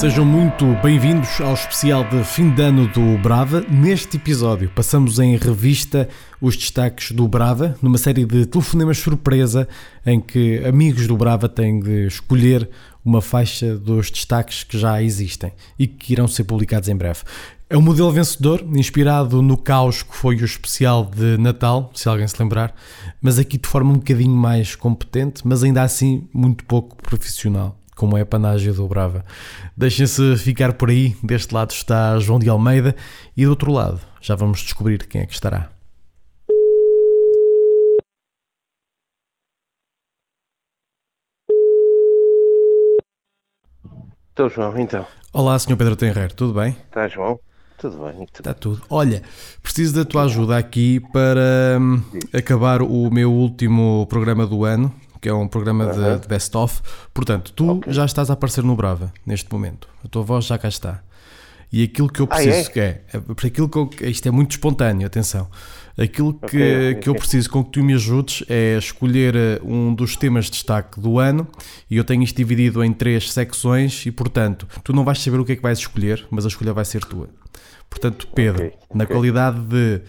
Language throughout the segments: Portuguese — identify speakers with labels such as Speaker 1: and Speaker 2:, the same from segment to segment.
Speaker 1: Sejam muito bem-vindos ao especial de fim de ano do Brava. Neste episódio, passamos em revista os destaques do Brava, numa série de telefonemas surpresa em que amigos do Brava têm de escolher uma faixa dos destaques que já existem e que irão ser publicados em breve. É um modelo vencedor, inspirado no caos que foi o especial de Natal, se alguém se lembrar, mas aqui de forma um bocadinho mais competente, mas ainda assim muito pouco profissional como é a panágio do Brava. Deixem-se ficar por aí. Deste lado está João de Almeida e do outro lado já vamos descobrir quem é que estará.
Speaker 2: Estou, João, então.
Speaker 1: Olá, Sr. Pedro Tenreiro, tudo bem?
Speaker 2: Está, João? Tudo bem. Tudo.
Speaker 1: Está tudo. Olha, preciso da tua ajuda aqui para hum, acabar o meu último programa do ano, que é um programa de, de best-of. Portanto, tu
Speaker 2: Ok.
Speaker 1: já estás a aparecer no Brava, neste momento. A tua voz já cá está. E aquilo que eu preciso
Speaker 2: é?
Speaker 1: que é, é para aquilo que eu, isto é muito espontâneo, atenção. Aquilo que,
Speaker 2: Ok, ok,
Speaker 1: que eu preciso com que tu me ajudes é escolher eh, um dos temas de destaque do ano e eu tenho isto dividido em três secções e, portanto, tu não vais saber o que é que vais escolher, mas a escolha vai ser tua. Portanto, Pedro,
Speaker 2: Ok,
Speaker 1: na qualidade de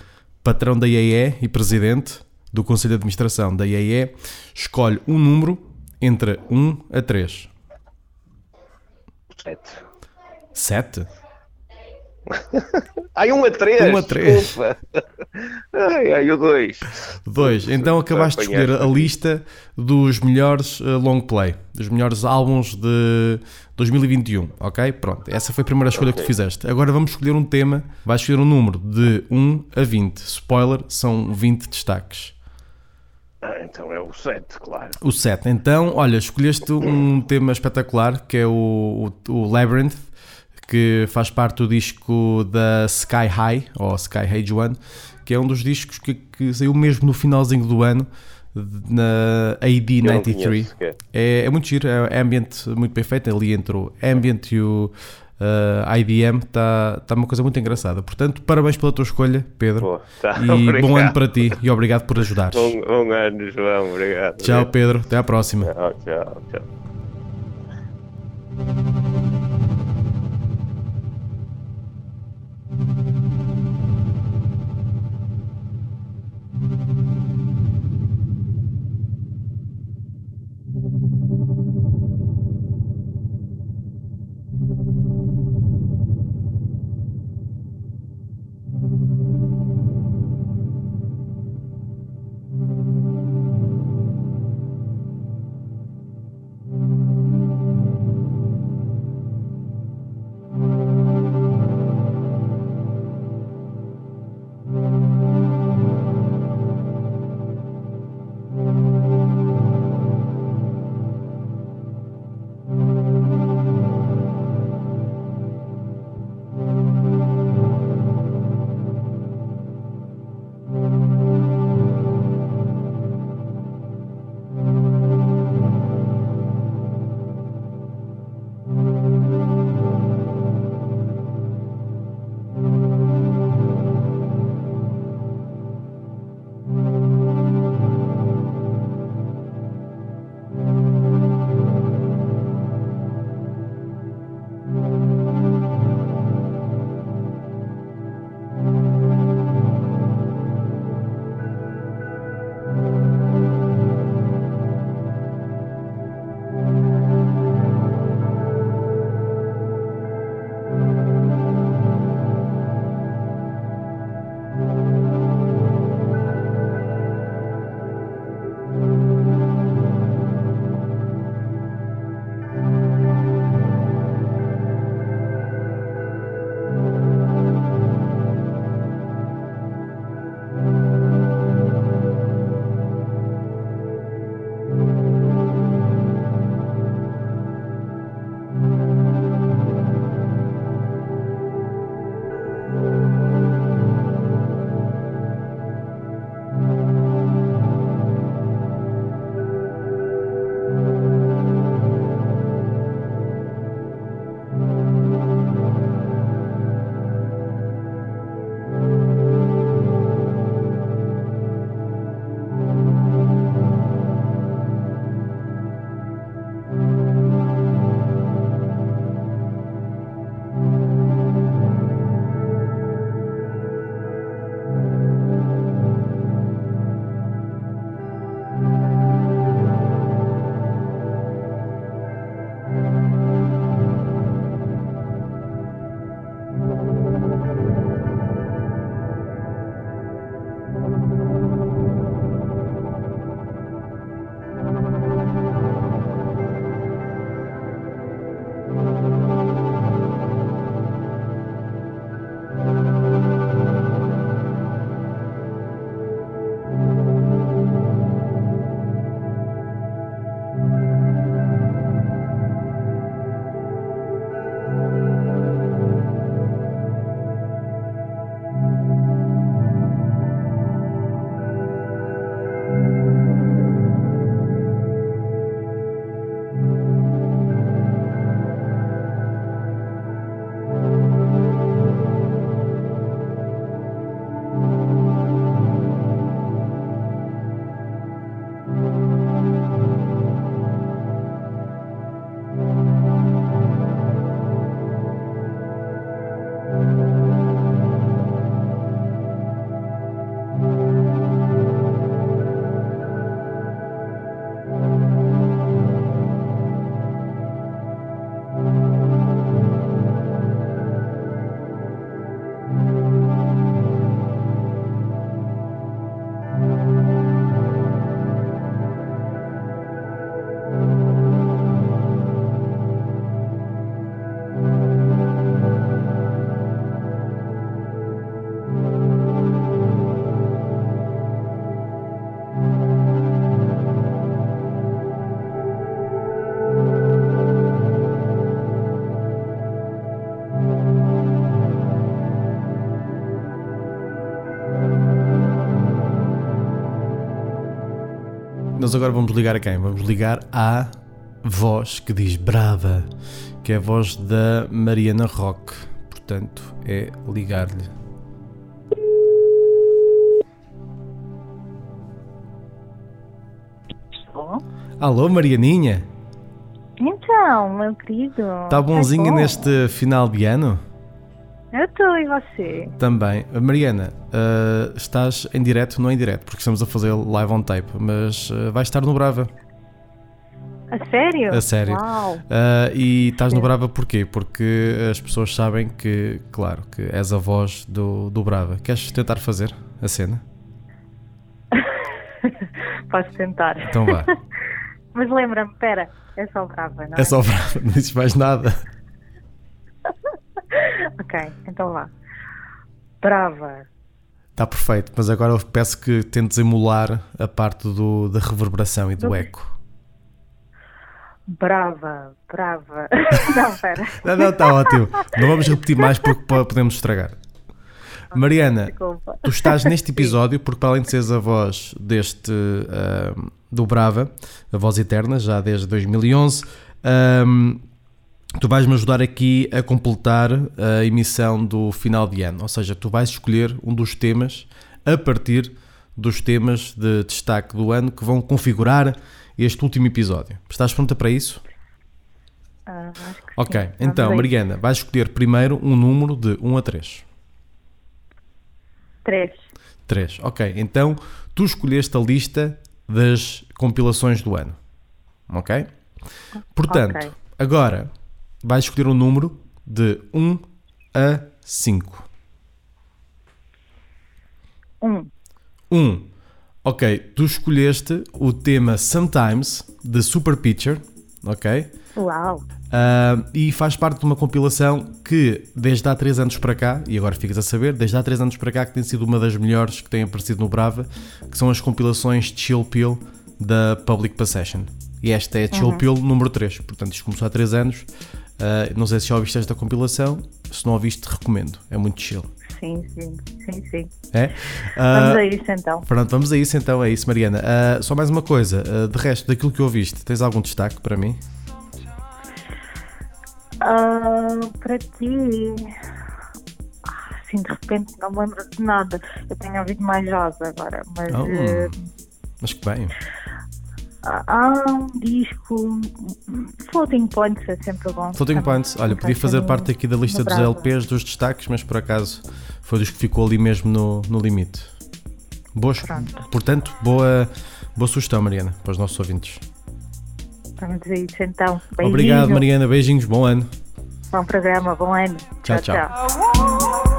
Speaker 1: patrão da IAE e presidente do Conselho de Administração da IAE, escolhe um número entre 1 a 3.
Speaker 2: Sete.
Speaker 1: 7?
Speaker 2: Ai, um a três.
Speaker 1: Um a três.
Speaker 2: Desculpa. Ai, ai, o dois.
Speaker 1: 2. Então acabaste de escolher a lista dos melhores eh, long play, dos melhores álbuns de 2021, ok? Pronto, essa foi a primeira escolha que tu fizeste. Agora vamos escolher um tema, vais escolher um número de 1 a 20. Spoiler, são 20 destaques.
Speaker 2: Ah, então é o sete, claro.
Speaker 1: O 7. Então, olha, escolheste um tema espetacular que é o, o, o Labyrinth, que faz parte do disco da Sky High, ou Sky Age One, que é um dos discos que, que saiu mesmo no finalzinho do ano, na AD
Speaker 2: Eu não
Speaker 1: 93.
Speaker 2: conheço sequer.
Speaker 1: É, é muito giro, é ambiente muito bem feito, ali entre o ambient e o uh, IDM, está tá uma coisa muito engraçada. Portanto, parabéns pela tua escolha, Pedro.
Speaker 2: Boa, tá,
Speaker 1: E bom
Speaker 2: obrigado.
Speaker 1: ano para ti e obrigado por ajudares.
Speaker 2: Bom, bom ano, João. Obrigado.
Speaker 1: Tchau, Pedro. Até à próxima.
Speaker 2: Tchau, tchau, tchau.
Speaker 1: Nós agora vamos ligar a quem? Vamos ligar à voz que diz brava, que é a voz da Mariana Roque. Portanto, é ligar-lhe. Alô, Marianinha?
Speaker 3: Então, meu querido.
Speaker 1: Está bonzinho
Speaker 3: bom?
Speaker 1: neste final de ano?
Speaker 3: E você?
Speaker 1: Também. Mariana, ah, estás em direto, não em direto, porque estamos a fazer live on tape, mas ah, vais estar no Brava.
Speaker 3: A sério?
Speaker 1: A sério.
Speaker 3: Uau.
Speaker 1: Ah, e estás no Brava porquê? Porque as pessoas sabem que, claro, que és a voz do, do Brava. Queres tentar fazer a cena?
Speaker 3: Posso tentar.
Speaker 1: Então vá.
Speaker 3: Mas lembra-me, pera, é só brava, não é?
Speaker 1: É só Brava, não dizes mais nada.
Speaker 3: Ok, então vá. Brava.
Speaker 1: Está perfeito, mas agora eu peço que tentes emular a parte do, da reverberação e do eco.
Speaker 3: Brava, brava. não, pera.
Speaker 1: Não, não, está ótimo. Não vamos repetir mais porque po- podemos estragar. Mariana,
Speaker 3: Desculpa.
Speaker 1: tu estás neste episódio porque para além de seres a voz deste ahm, do Brava, a voz eterna, já desde 2011, ahm, tu vais-me ajudar aqui a completar a emissão do final de ano. Ou seja, tu vais escolher um dos temas a partir dos temas de destaque do ano que vão configurar este último episódio. Estás pronta para isso?
Speaker 3: Ah,
Speaker 1: Ok,
Speaker 3: sim.
Speaker 1: então. Mariana, vais escolher primeiro um número de 1 a 3.
Speaker 3: Três.
Speaker 1: 3. Ok, então tu escolheste a lista das compilações do ano. Ok? Portanto,
Speaker 3: Ok.
Speaker 1: agora vais escolher um número de 1 a 5.
Speaker 3: Um.
Speaker 1: 1. Ok, tu escolheste o tema Sometimes de Super Picture. Ok?
Speaker 3: Uau.
Speaker 1: Ah, e faz parte de uma compilação que, desde há 3 anos para cá, e agora ficas a saber, desde há 3 anos para cá, que tem sido uma das melhores que tem aparecido no Brava, que são as compilações Chill Pill da Public Possession. E esta é a Chill Pill número 3, portanto isto começou há 3 anos. Ah, não sei se já ouviste esta compilação, se não ouviste, recomendo, é muito chill.
Speaker 3: Sim, sim, sim, sim.
Speaker 1: É? Ah,
Speaker 3: Vamos a isso então.
Speaker 1: Pronto, vamos a isso então, é isso, Mariana. Ah, só mais uma coisa, ah, de resto, daquilo que ouviste, tens algum destaque para mim?
Speaker 3: Ah, para ti. Ah, Assim, de repente não me lembro de nada. Eu tenho ouvido mais jazz agora, mas.
Speaker 1: Oh.
Speaker 3: eh,
Speaker 1: Mas que bem.
Speaker 3: Há- há um disco. Floating Points é sempre bom.
Speaker 1: Floating Points, olha, podia fazer parte aqui da lista dos. LPs dos destaques, mas por acaso foi dos que ficou ali mesmo no, no limite. Boas,
Speaker 3: Pronto.
Speaker 1: portanto, boa, boa sugestão, Mariana, para os nossos ouvintes.
Speaker 3: A isso então.
Speaker 1: Obrigado,
Speaker 3: Beijinho.
Speaker 1: Mariana, beijinhos, bom ano.
Speaker 3: Bom programa, bom ano.
Speaker 1: Tchau, tchau.
Speaker 4: Sometimes,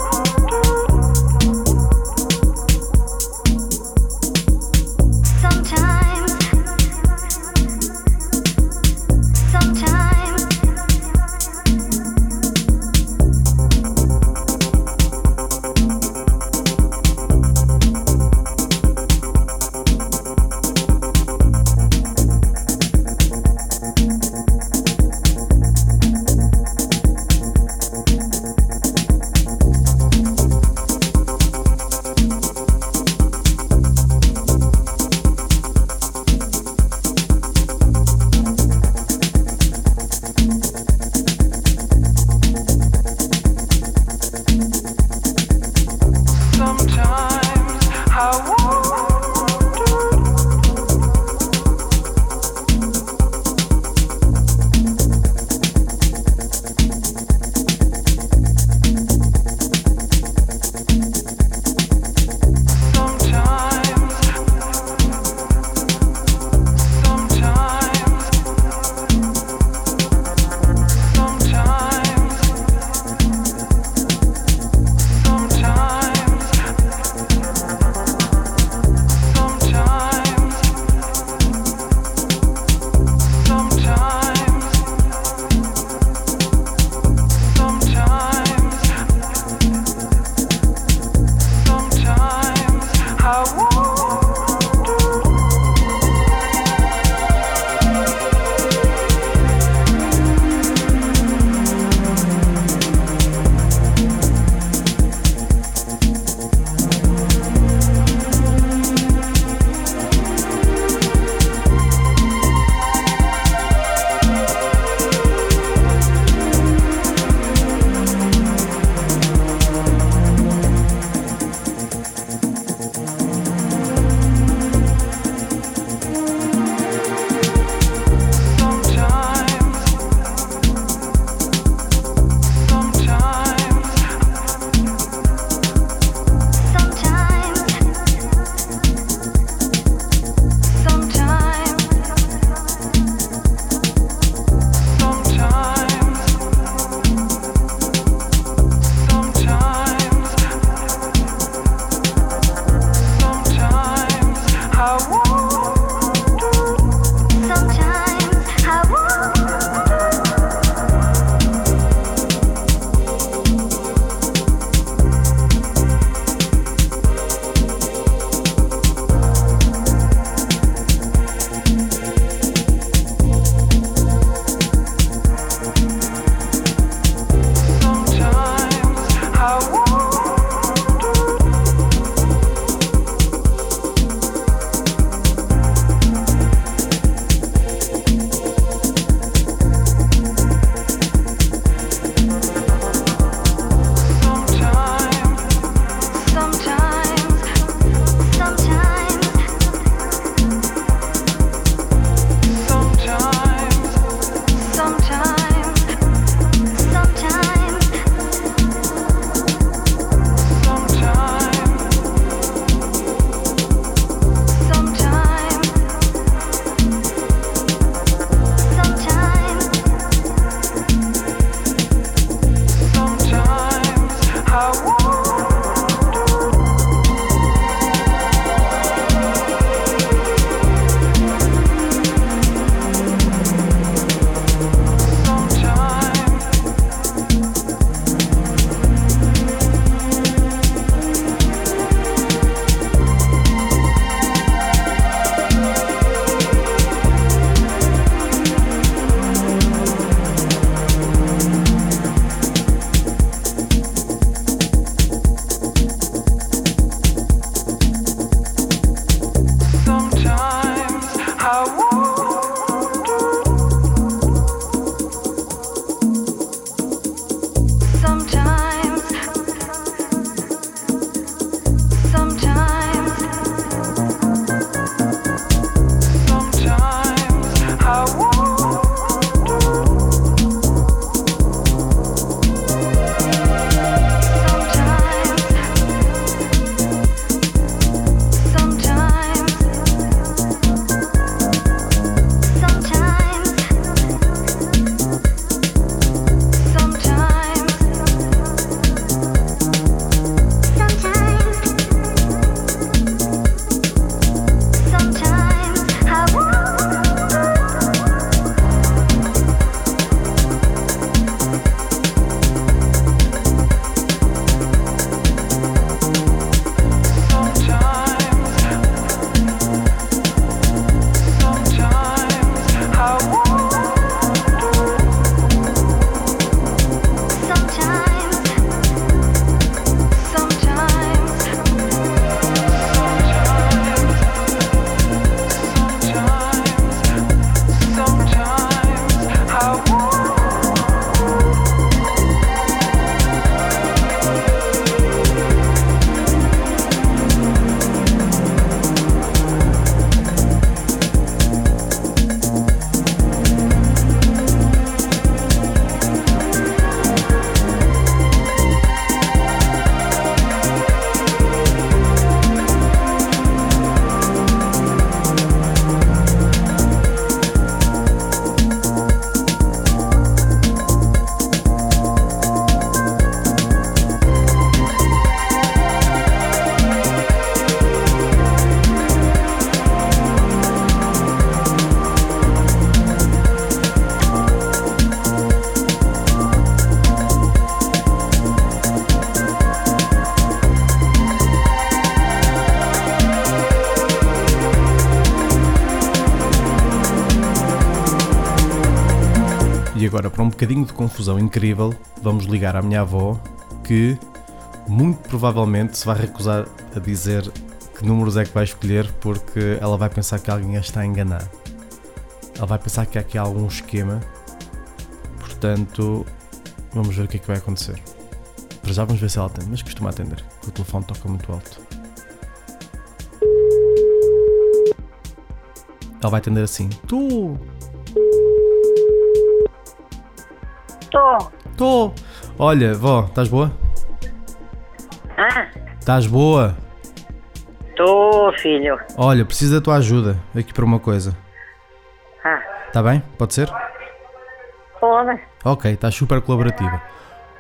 Speaker 1: um bocadinho de confusão incrível, vamos ligar à minha avó que muito provavelmente se vai recusar a dizer que números é que vai escolher porque ela vai pensar que alguém a está a enganar. Ela vai pensar que há aqui algum esquema. Portanto, vamos ver o que é que vai acontecer. Para já vamos ver se ela atende, mas costuma atender. O telefone toca muito alto. Ela vai atender assim. Tu!
Speaker 5: Estou.
Speaker 1: Tô! Olha, vó, estás boa?
Speaker 5: Ah,
Speaker 1: Estás boa?
Speaker 5: estou, filho.
Speaker 1: Olha, preciso da tua ajuda aqui para uma coisa.
Speaker 5: Ah,
Speaker 1: Está bem? Pode ser?
Speaker 5: pode.
Speaker 1: Ok, estás super colaborativa.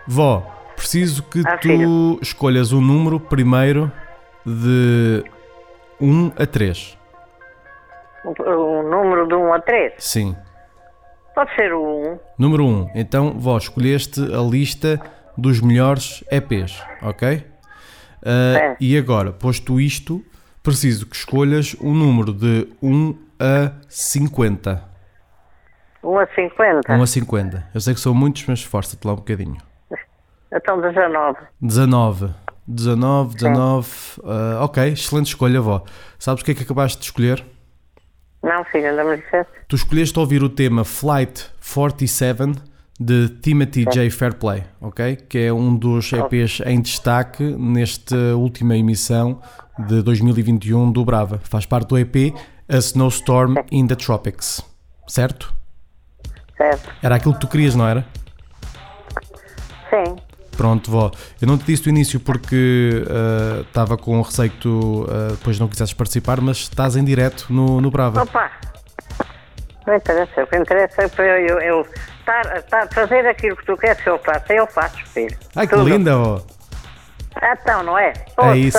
Speaker 1: Vó, preciso que
Speaker 5: Ah,
Speaker 1: tu
Speaker 5: filho.
Speaker 1: escolhas um número primeiro de 1 a 3.
Speaker 5: O, o número de 1 a 3.
Speaker 1: Sim.
Speaker 5: Pode ser o 1.
Speaker 1: Número 1. Então, vó, escolheste a lista dos melhores EPs, ok? Ah,
Speaker 5: É.
Speaker 1: E agora, posto isto, preciso que escolhas um número de 1 a 50.
Speaker 5: 1 a 50.
Speaker 1: 1 a 50. Eu sei que são muitos, mas esforça-te lá um bocadinho.
Speaker 5: Então 19.
Speaker 1: 19. 19, 19. ah, ok, excelente escolha, vó. Sabes o que é que acabaste de escolher?
Speaker 5: Não, filho, me disseste.
Speaker 1: Tu escolheste ouvir o tema Flight 47 de Timothy J. Fairplay, ok? Que é um dos EPs em destaque nesta última emissão de 2021 do Brava. Faz parte do EP A Snowstorm in the Tropics, certo?
Speaker 5: Certo.
Speaker 1: Era aquilo que tu querias, não era?
Speaker 5: Sim.
Speaker 1: Pronto, vó. Eu não te disse do início porque estava com receio que tu ah, depois não quisesses participar, mas estás em direto no, no Brava.
Speaker 5: Opa. Não interessa. O que interessa é para eu, eu, eu fazer aquilo que tu queres que eu faça. Eu faço, filho.
Speaker 1: Ai, que
Speaker 5: Tudo.
Speaker 1: linda, vó!
Speaker 5: Ah, Então, não é?
Speaker 1: isso.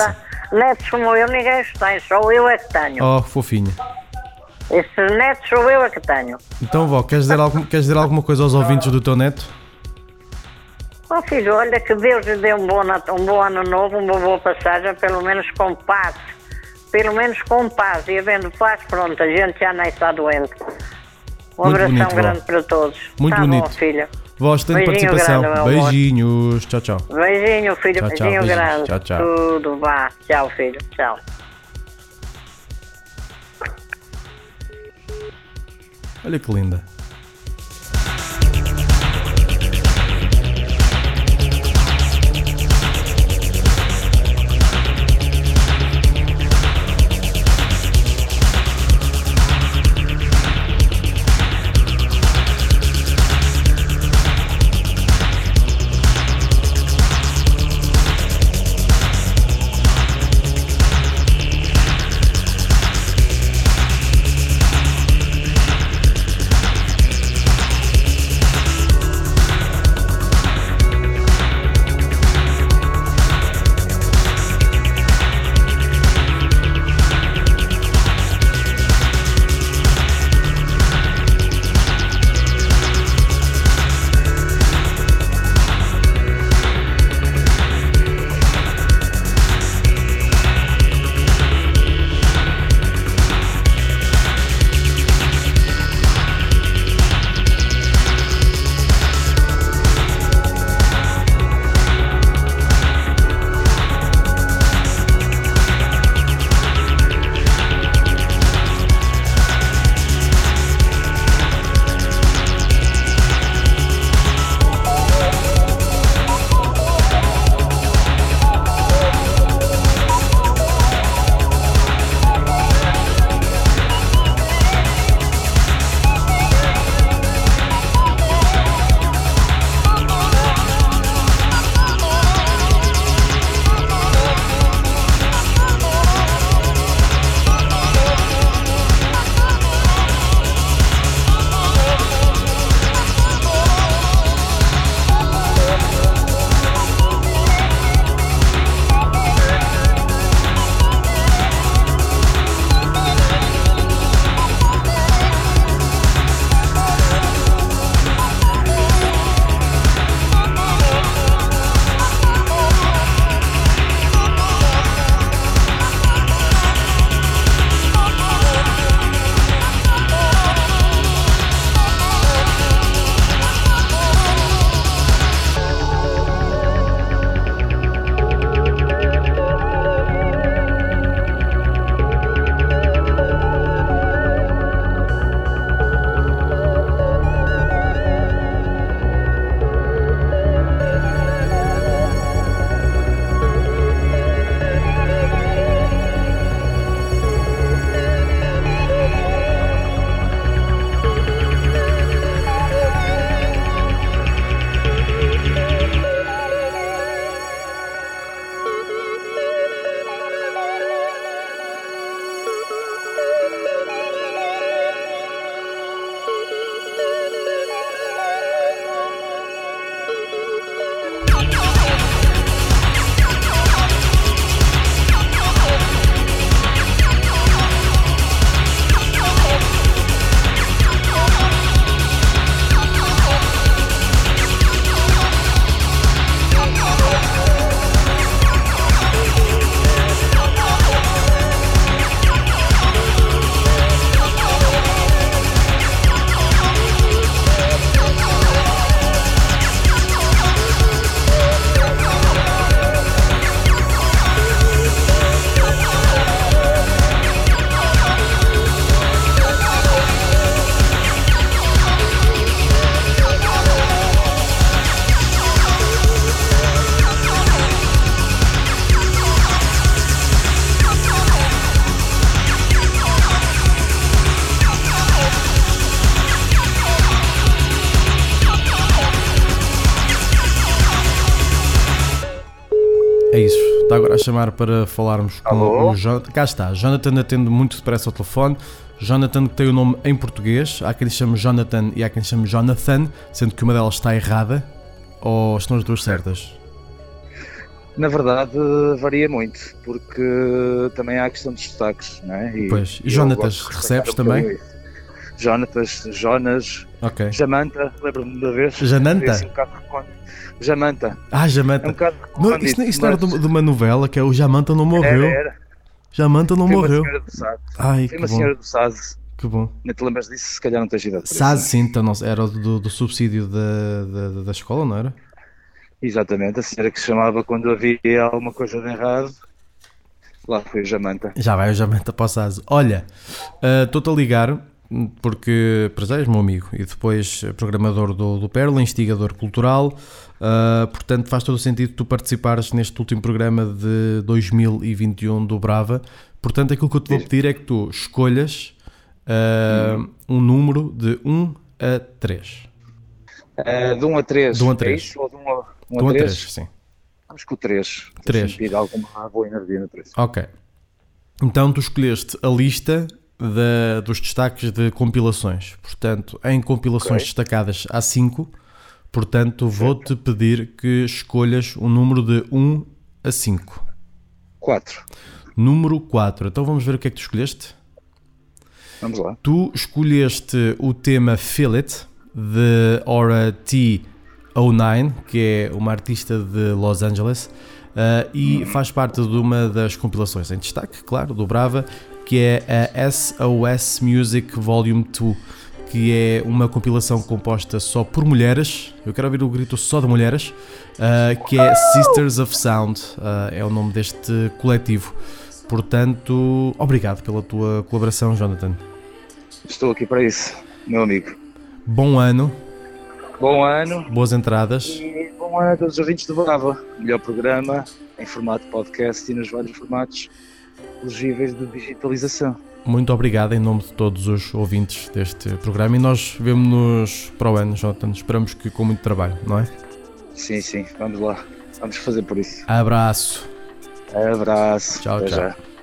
Speaker 5: Netos como eu, ninguém os tem. Só eu é que tenho.
Speaker 1: Oh, fofinha.
Speaker 5: Esses netos sou eu é que tenho.
Speaker 1: Então, vó, queres dizer, algum, queres dizer alguma coisa aos ouvintes do teu neto?
Speaker 5: Ó filho, olha que Deus lhe dê um bom, um bom ano novo, uma boa passagem, pelo menos com paz. Pelo menos com paz. E havendo paz, pronto, a gente já nem está doente. Um
Speaker 1: Muito
Speaker 5: abração
Speaker 1: bonito, vó.
Speaker 5: grande para todos.
Speaker 1: Muito
Speaker 5: tá
Speaker 1: bonito.
Speaker 5: bom, filho.
Speaker 1: Vó, excelente
Speaker 5: Beijinho
Speaker 1: participação.
Speaker 5: grande.
Speaker 1: Beijinhos. Tchau, tchau.
Speaker 5: Beijinho, filho.
Speaker 1: Tchau, tchau,
Speaker 5: Beijinho
Speaker 1: beijinhos.
Speaker 5: grande.
Speaker 1: Tchau, tchau.
Speaker 5: Tudo, vá. Tchau, filho. Tchau.
Speaker 1: Olha que linda. Chamar para falarmos com
Speaker 2: Alô?
Speaker 1: o Jonathan. Cá está, Jonathan atende muito depressa ao telefone. Jonathan que tem o nome em português. Há quem lhe chame Jonathan e há quem lhe chame Jonathan, sendo que uma delas está errada. Ou estão as duas certas?
Speaker 6: Na verdade, varia muito, porque também há a questão dos destaques, não é? E
Speaker 1: Pois. E Jonatas, recebes
Speaker 6: um
Speaker 1: também?
Speaker 6: Jonatas, Jonas,
Speaker 1: Ok.
Speaker 6: Jamanta, lembro-me da vez.
Speaker 1: Jananta?
Speaker 6: Foi assim um. Jamanta,
Speaker 1: Ah,
Speaker 6: é um
Speaker 1: Jamanta. Não,
Speaker 6: recôndito,
Speaker 1: isto, isto era
Speaker 6: mas
Speaker 1: de, uma novela que é o Jamanta não morreu.
Speaker 6: Era, era.
Speaker 1: Jamanta não
Speaker 6: Foi uma
Speaker 1: morreu.
Speaker 6: senhora do.
Speaker 1: Ai,
Speaker 6: Foi uma
Speaker 1: bom.
Speaker 6: senhora do SAD.
Speaker 1: Que bom.
Speaker 6: Não te lembras disso? Se calhar não tens idade.
Speaker 1: SAS
Speaker 6: isso.
Speaker 1: sim, então, não, era do, do subsídio da, da, da escola, não era?
Speaker 6: Exatamente, a senhora que se chamava quando havia alguma coisa de errado. Lá foi o Jamanta.
Speaker 1: Já vai, já meto para o SAS. Olha, estou-te a ligar porque, és meu amigo e depois programador do, do Perla, instigador cultural, ah, portanto faz todo o sentido tu participares neste último programa de 2021 do Brava. Portanto, aquilo que eu te vou pedir é que tu escolhas ah, um número de 1 a 3.
Speaker 6: Eh, de 1 a 3.
Speaker 1: De um a três.
Speaker 6: Ou de 1 a, 1
Speaker 1: De 1
Speaker 6: a
Speaker 1: a
Speaker 6: 3?
Speaker 1: 3, sim.
Speaker 6: Vamos com o 3.
Speaker 1: Três.
Speaker 6: Sentir alguma boa energia no 3.
Speaker 1: Ok. Então tu escolheste a lista da- dos destaques de compilações. Portanto, em compilações
Speaker 6: Ok.
Speaker 1: destacadas há 5. Portanto, vou-te pedir que escolhas um número de 1 a 5.
Speaker 6: 4.
Speaker 1: Número 4. Então vamos ver o que é que tu escolheste.
Speaker 6: Vamos lá.
Speaker 1: Tu escolheste o tema Feel It de Aura T09, que é uma artista de Los Angeles uh, e faz parte de uma das compilações em destaque, claro, do Brava, que é a SOS Music Volume 2, que é uma compilação composta só por mulheres. Eu quero ouvir o grito só de mulheres, uh, que é Sisters of Sound, uh, é o nome deste coletivo. Portanto, obrigado pela tua colaboração, Jonathan.
Speaker 6: Estou aqui para isso, meu amigo.
Speaker 1: Bom ano,
Speaker 6: Bom ano
Speaker 1: boas entradas.
Speaker 6: e bom ano a todos os ouvintes do Brava. Melhor programa em formato podcast e nos vários formatos elegíveis de digitalização.
Speaker 1: Muito obrigado em nome de todos os ouvintes deste programa e nós vemos-nos para o ano, Jonathan. Esperamos que com muito trabalho, não é?
Speaker 6: Sim, sim, vamos lá. Vamos fazer por isso.
Speaker 1: Abraço.
Speaker 6: Abraço.
Speaker 1: Tchau,
Speaker 6: Até
Speaker 1: tchau.
Speaker 6: já.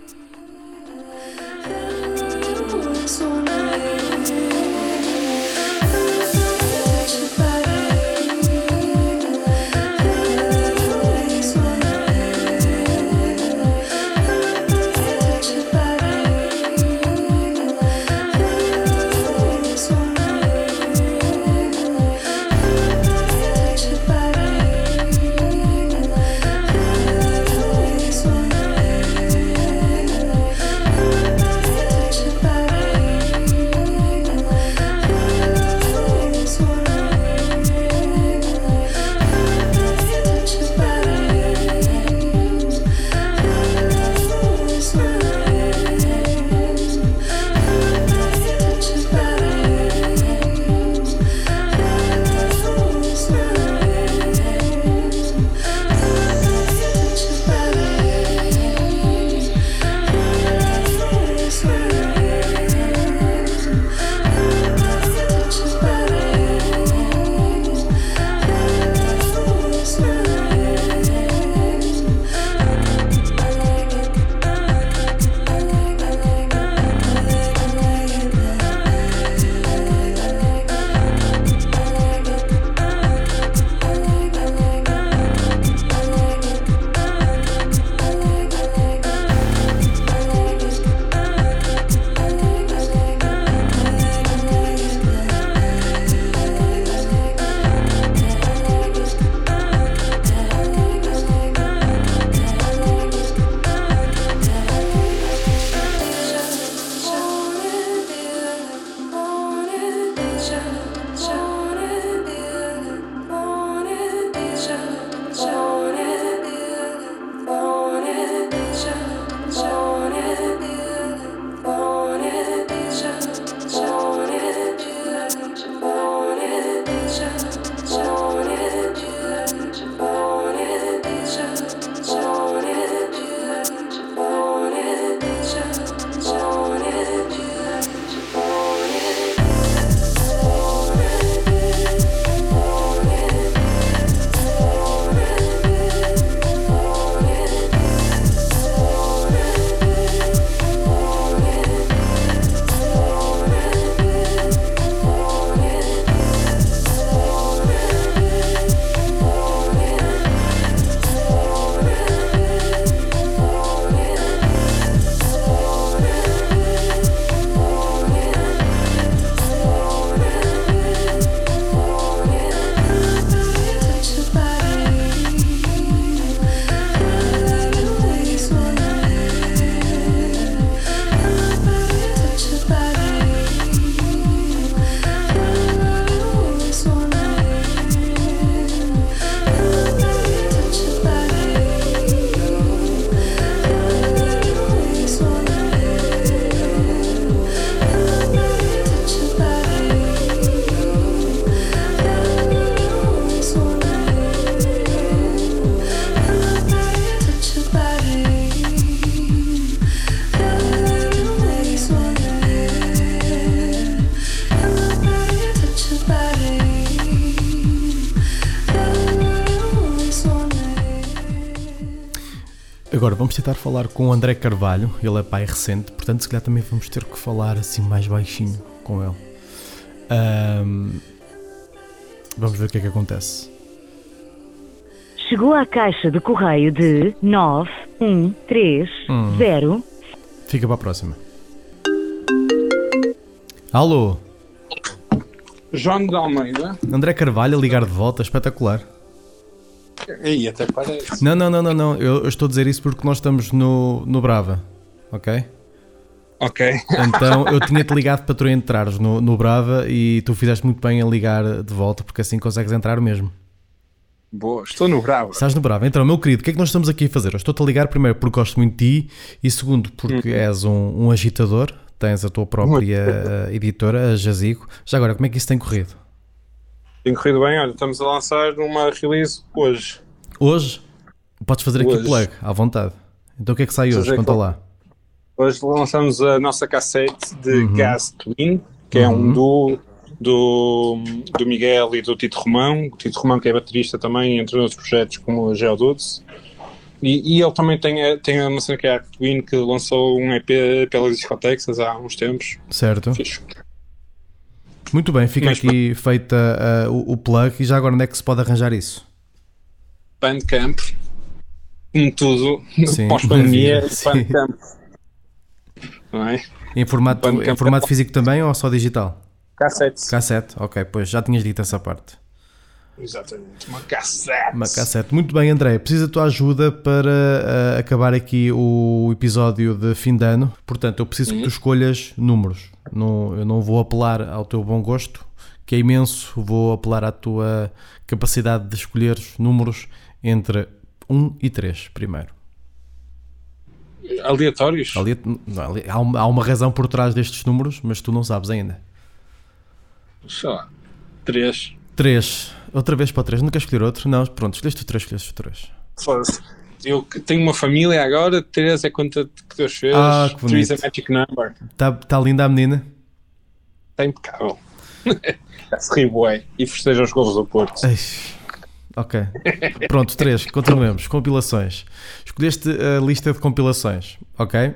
Speaker 1: Vamos tentar falar com o André Carvalho, ele é pai recente, portanto se calhar também vamos ter que falar assim mais baixinho com ele. Ahm, vamos ver o que é que acontece.
Speaker 7: Chegou à caixa de correio de 9130.
Speaker 1: Fica para a próxima. Alô,
Speaker 8: João de Almeida.
Speaker 1: André Carvalho a ligar de volta, espetacular.
Speaker 8: Aí até parece.
Speaker 1: Não, não, não, não, não. Eu, eu estou a dizer isso porque nós estamos no, no Brava, ok?
Speaker 8: Ok.
Speaker 1: Então eu tinha-te ligado para tu entrares no, no Brava e tu fizeste muito bem a ligar de volta porque assim consegues entrar mesmo.
Speaker 8: Boa, estou no Bravo.
Speaker 1: Estás no Brava. Então, meu querido, o que é que nós estamos aqui a fazer? Eu estou-te a ligar primeiro porque gosto muito de ti e segundo porque és um, um agitador, tens a tua própria eh, editora, a Jazigo. Já agora, como é que isso tem corrido?
Speaker 8: Tem corrido bem, olha, estamos a lançar uma release hoje.
Speaker 1: Hoje, podes fazer aqui
Speaker 8: Hoje.
Speaker 1: plug, à vontade. Então o que é que sai hoje? Conta lá.
Speaker 8: Hoje lançamos a nossa cassete de
Speaker 1: Uhum.
Speaker 8: Gas Twin, que é um duo do, do Miguel e do Tito Romão. O Tito Romão que é baterista também, entre outros projetos como o Geodudes. E, e ele também tem, a- tem uma cena que é a Twin, que lançou um EP pelas discotecas há uns tempos.
Speaker 1: Certo? Muito bem, fica
Speaker 8: Mas-
Speaker 1: aqui feita ah, o, o plug e já agora onde é que se pode arranjar isso?
Speaker 8: Bandcamp, como tudo, pós-pandemia. Bandcamp. Não é?
Speaker 1: Em formato,
Speaker 8: Bandcamp.
Speaker 1: em formato físico também ou só digital?
Speaker 8: Cassete.
Speaker 1: Cassete, ok, pois já tinhas dito essa parte.
Speaker 8: Exatamente, uma cassete.
Speaker 1: Uma cassete. Muito bem, André. Preciso da tua ajuda para ah, acabar aqui o episódio de fim de ano. Portanto, eu preciso que tu escolhas números. Não, eu não vou apelar ao teu bom gosto, que é imenso. Vou apelar à tua capacidade de escolher números entre 1 e 3 primeiro.
Speaker 8: Aleatórios?
Speaker 1: Ali, não, ali- há, uma, há uma razão por trás destes números, mas tu não sabes ainda.
Speaker 8: Sei lá, três.
Speaker 1: 3. Outra vez para o 3. Nunca escolher outro? Não, pronto, escolheste o 3, escolheste o 3.
Speaker 8: Foda-se. Eu tenho uma família agora, três é conta que Deus fez.
Speaker 1: Ah, que
Speaker 8: Três é
Speaker 1: bonito.
Speaker 8: magic number.
Speaker 1: Está tá linda a menina?
Speaker 8: Está impecável. Se ri bué. E festeja os gols do Porto.
Speaker 1: Ai, Ok. Pronto, 3. Continuemos. Compilações. Escolheste a lista de compilações, ok?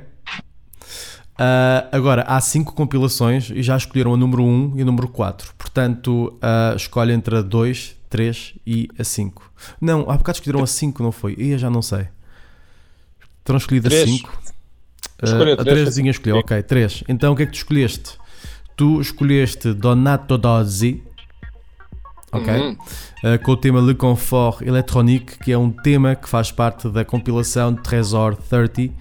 Speaker 1: Ah, agora, há 5 compilações e já escolheram a número 1 e a número 4. Portanto, ah, escolhe entre a 2, 3 e a 5. Não, há bocado escolheram a 5, não foi? Eu já não sei. Terão escolhido a
Speaker 8: Três.
Speaker 1: 5.
Speaker 8: Escolha
Speaker 1: a
Speaker 8: três,
Speaker 1: 3 escolheu, ok, 3. Então o que é que tu escolheste? Tu escolheste Donato Dozzi, ok?
Speaker 8: Uhum.
Speaker 1: Uh, com o tema Le Confort Electronique, que é um tema que faz parte da compilação Trésor 30,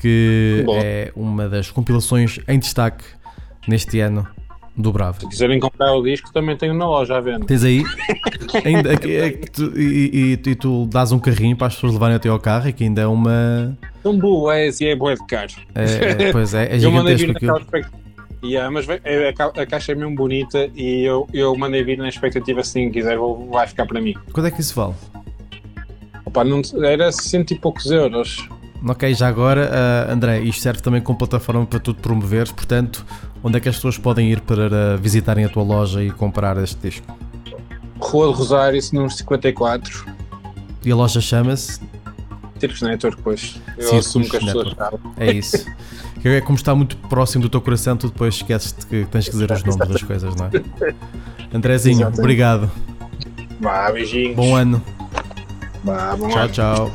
Speaker 1: que
Speaker 8: Boa.
Speaker 1: é uma das compilações em destaque neste ano do Bravo.
Speaker 8: Se quiserem comprar o disco, também tenho na loja à venda.
Speaker 1: Tens aí? Ainda, é é tu- e, e- e tu dás um carrinho para as pessoas levarem até ao carro, e que ainda é uma.
Speaker 8: São boas e é bué de caro.
Speaker 1: É, é, pois é, é gigantesco aquilo.
Speaker 8: Yeah, mas é- a ca- a caixa é mesmo bonita e eu, eu mandei vir na expectativa se ninguém quiser vou- vai ficar para mim.
Speaker 1: Quanto é que isso vale?
Speaker 8: Opa, não, era cento e poucos euros.
Speaker 1: Ok, já agora, ah, André, isto serve também como plataforma para tu te promoveres, portanto, onde é que as pessoas podem ir para ah, visitarem a tua loja e comprar este disco?
Speaker 8: Rua de Rosário, número 54.
Speaker 1: E a loja chama-se?
Speaker 8: Circus Network, pois. Eu assumo que as pessoas sabem.
Speaker 1: É isso. É como está muito próximo do teu coração, tu depois esqueces-te que tens que dizer os nomes das coisas, não é? Andrezinho,
Speaker 8: Exatamente.
Speaker 1: obrigado.
Speaker 8: Vá, beijinhos.
Speaker 1: Bom ano.
Speaker 8: Vá, bom
Speaker 1: Tchau,
Speaker 8: ano.
Speaker 1: tchau.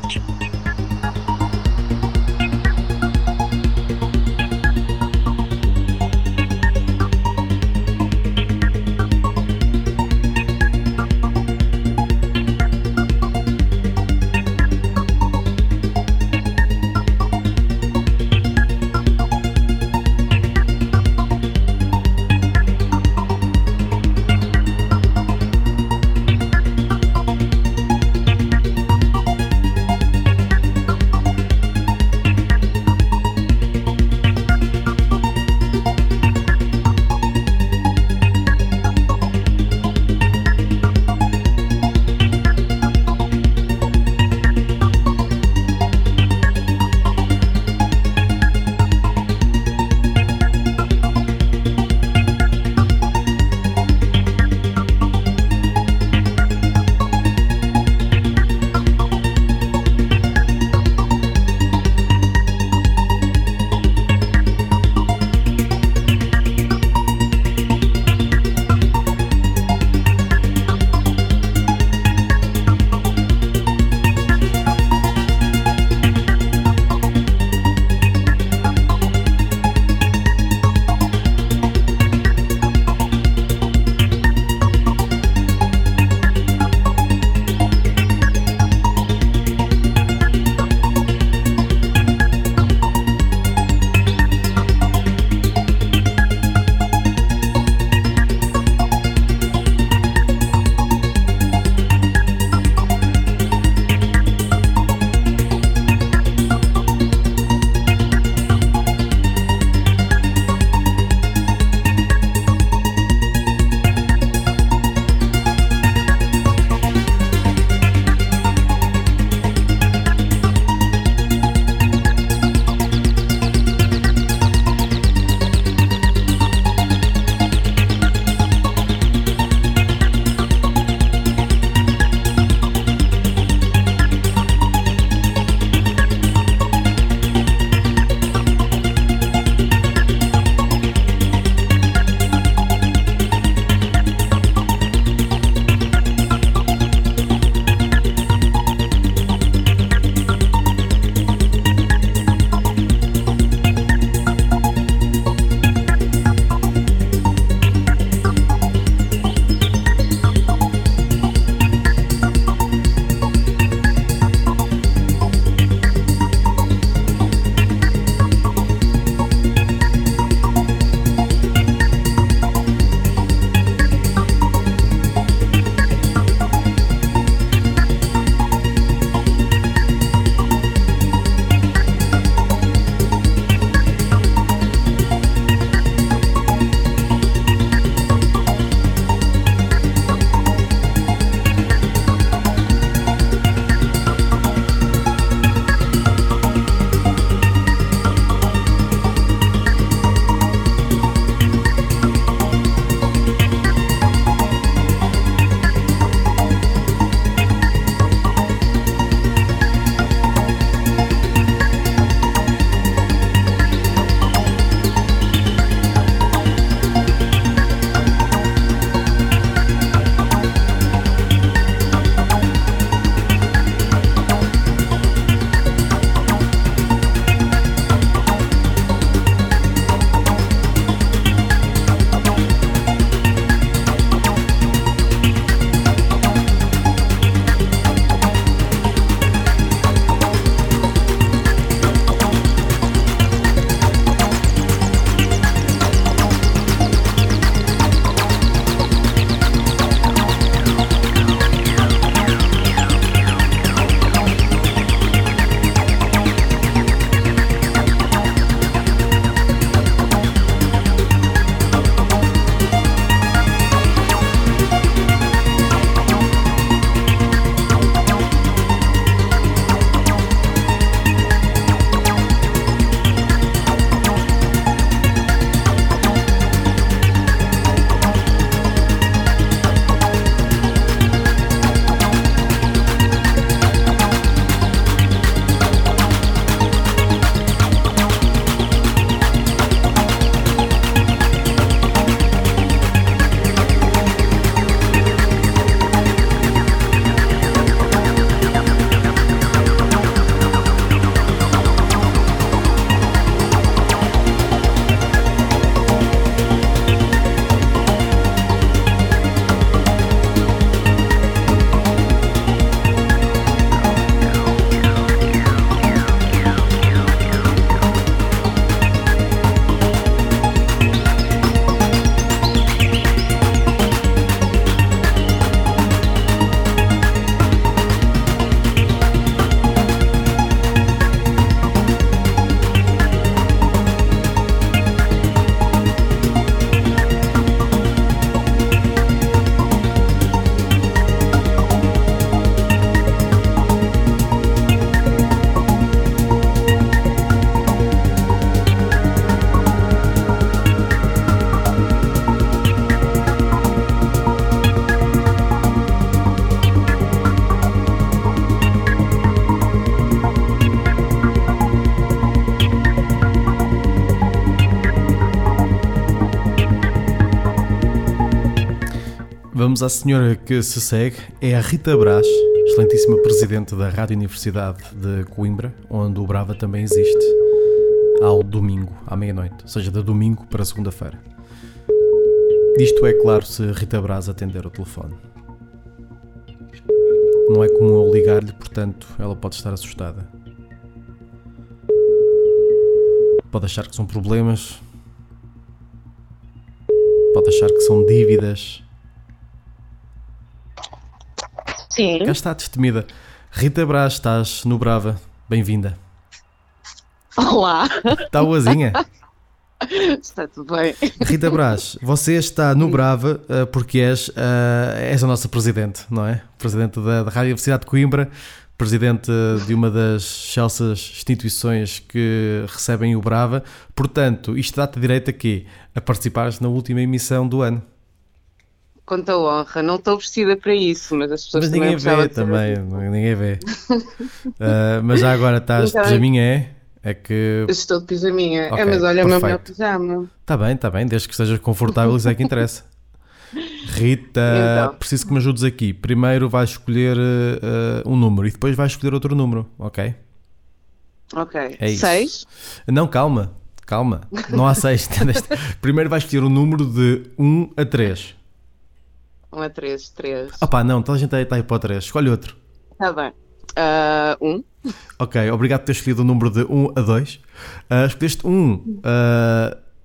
Speaker 1: Vamos à senhora que se segue, é a Rita Brás, excelentíssima presidente da Rádio Universidade de Coimbra, onde o Brava também existe, ao domingo, à meia-noite, ou seja, de domingo para segunda-feira. Isto é claro se Rita Brás atender o telefone. Não é comum eu ligar-lhe, portanto, ela pode estar assustada. Pode achar que são problemas. Pode achar que são dívidas.
Speaker 9: Sim.
Speaker 1: Cá está, destemida. Rita Brás, estás no Brava. Bem-vinda.
Speaker 9: Olá.
Speaker 1: Está boazinha?
Speaker 9: Está tudo bem.
Speaker 1: Rita Brás, você está no Brava uh, porque és, uh, és a nossa presidente, não é? Presidente da, da Rádio Universidade de Coimbra, presidente de uma das excelsas instituições que recebem o Brava. Portanto, isto dá-te direito aqui a participares na última emissão do ano.
Speaker 9: Quanta honra. Não estou vestida para isso, mas as pessoas
Speaker 1: Mas
Speaker 9: também
Speaker 1: ninguém vê
Speaker 9: de
Speaker 1: também, ninguém vê. Uh, mas já agora estás de
Speaker 9: Então,
Speaker 1: pijaminha, é? É que
Speaker 9: estou de pijaminha.
Speaker 1: Ok,
Speaker 9: é, mas olha o meu melhor
Speaker 1: perfeito.
Speaker 9: pijama.
Speaker 1: Está bem, está bem, desde que estejas confortável, isso é que interessa. Rita,
Speaker 9: Então.
Speaker 1: preciso que me ajudes aqui. Primeiro vais escolher eh, um número e depois vais escolher outro número, ok?
Speaker 9: Ok.
Speaker 1: É isso.
Speaker 9: Seis.
Speaker 1: Não, calma, calma, não há seis. Primeiro vais escolher um número de 1 a 3.
Speaker 9: Um a três. Três.
Speaker 1: Opá, não, toda a gente está aí para o 3, escolhe outro.
Speaker 9: Está bem. Ah, um.
Speaker 1: Ok, obrigado por ter escolhido o número de 1 a 2. Uh, escolheste 1. Uh,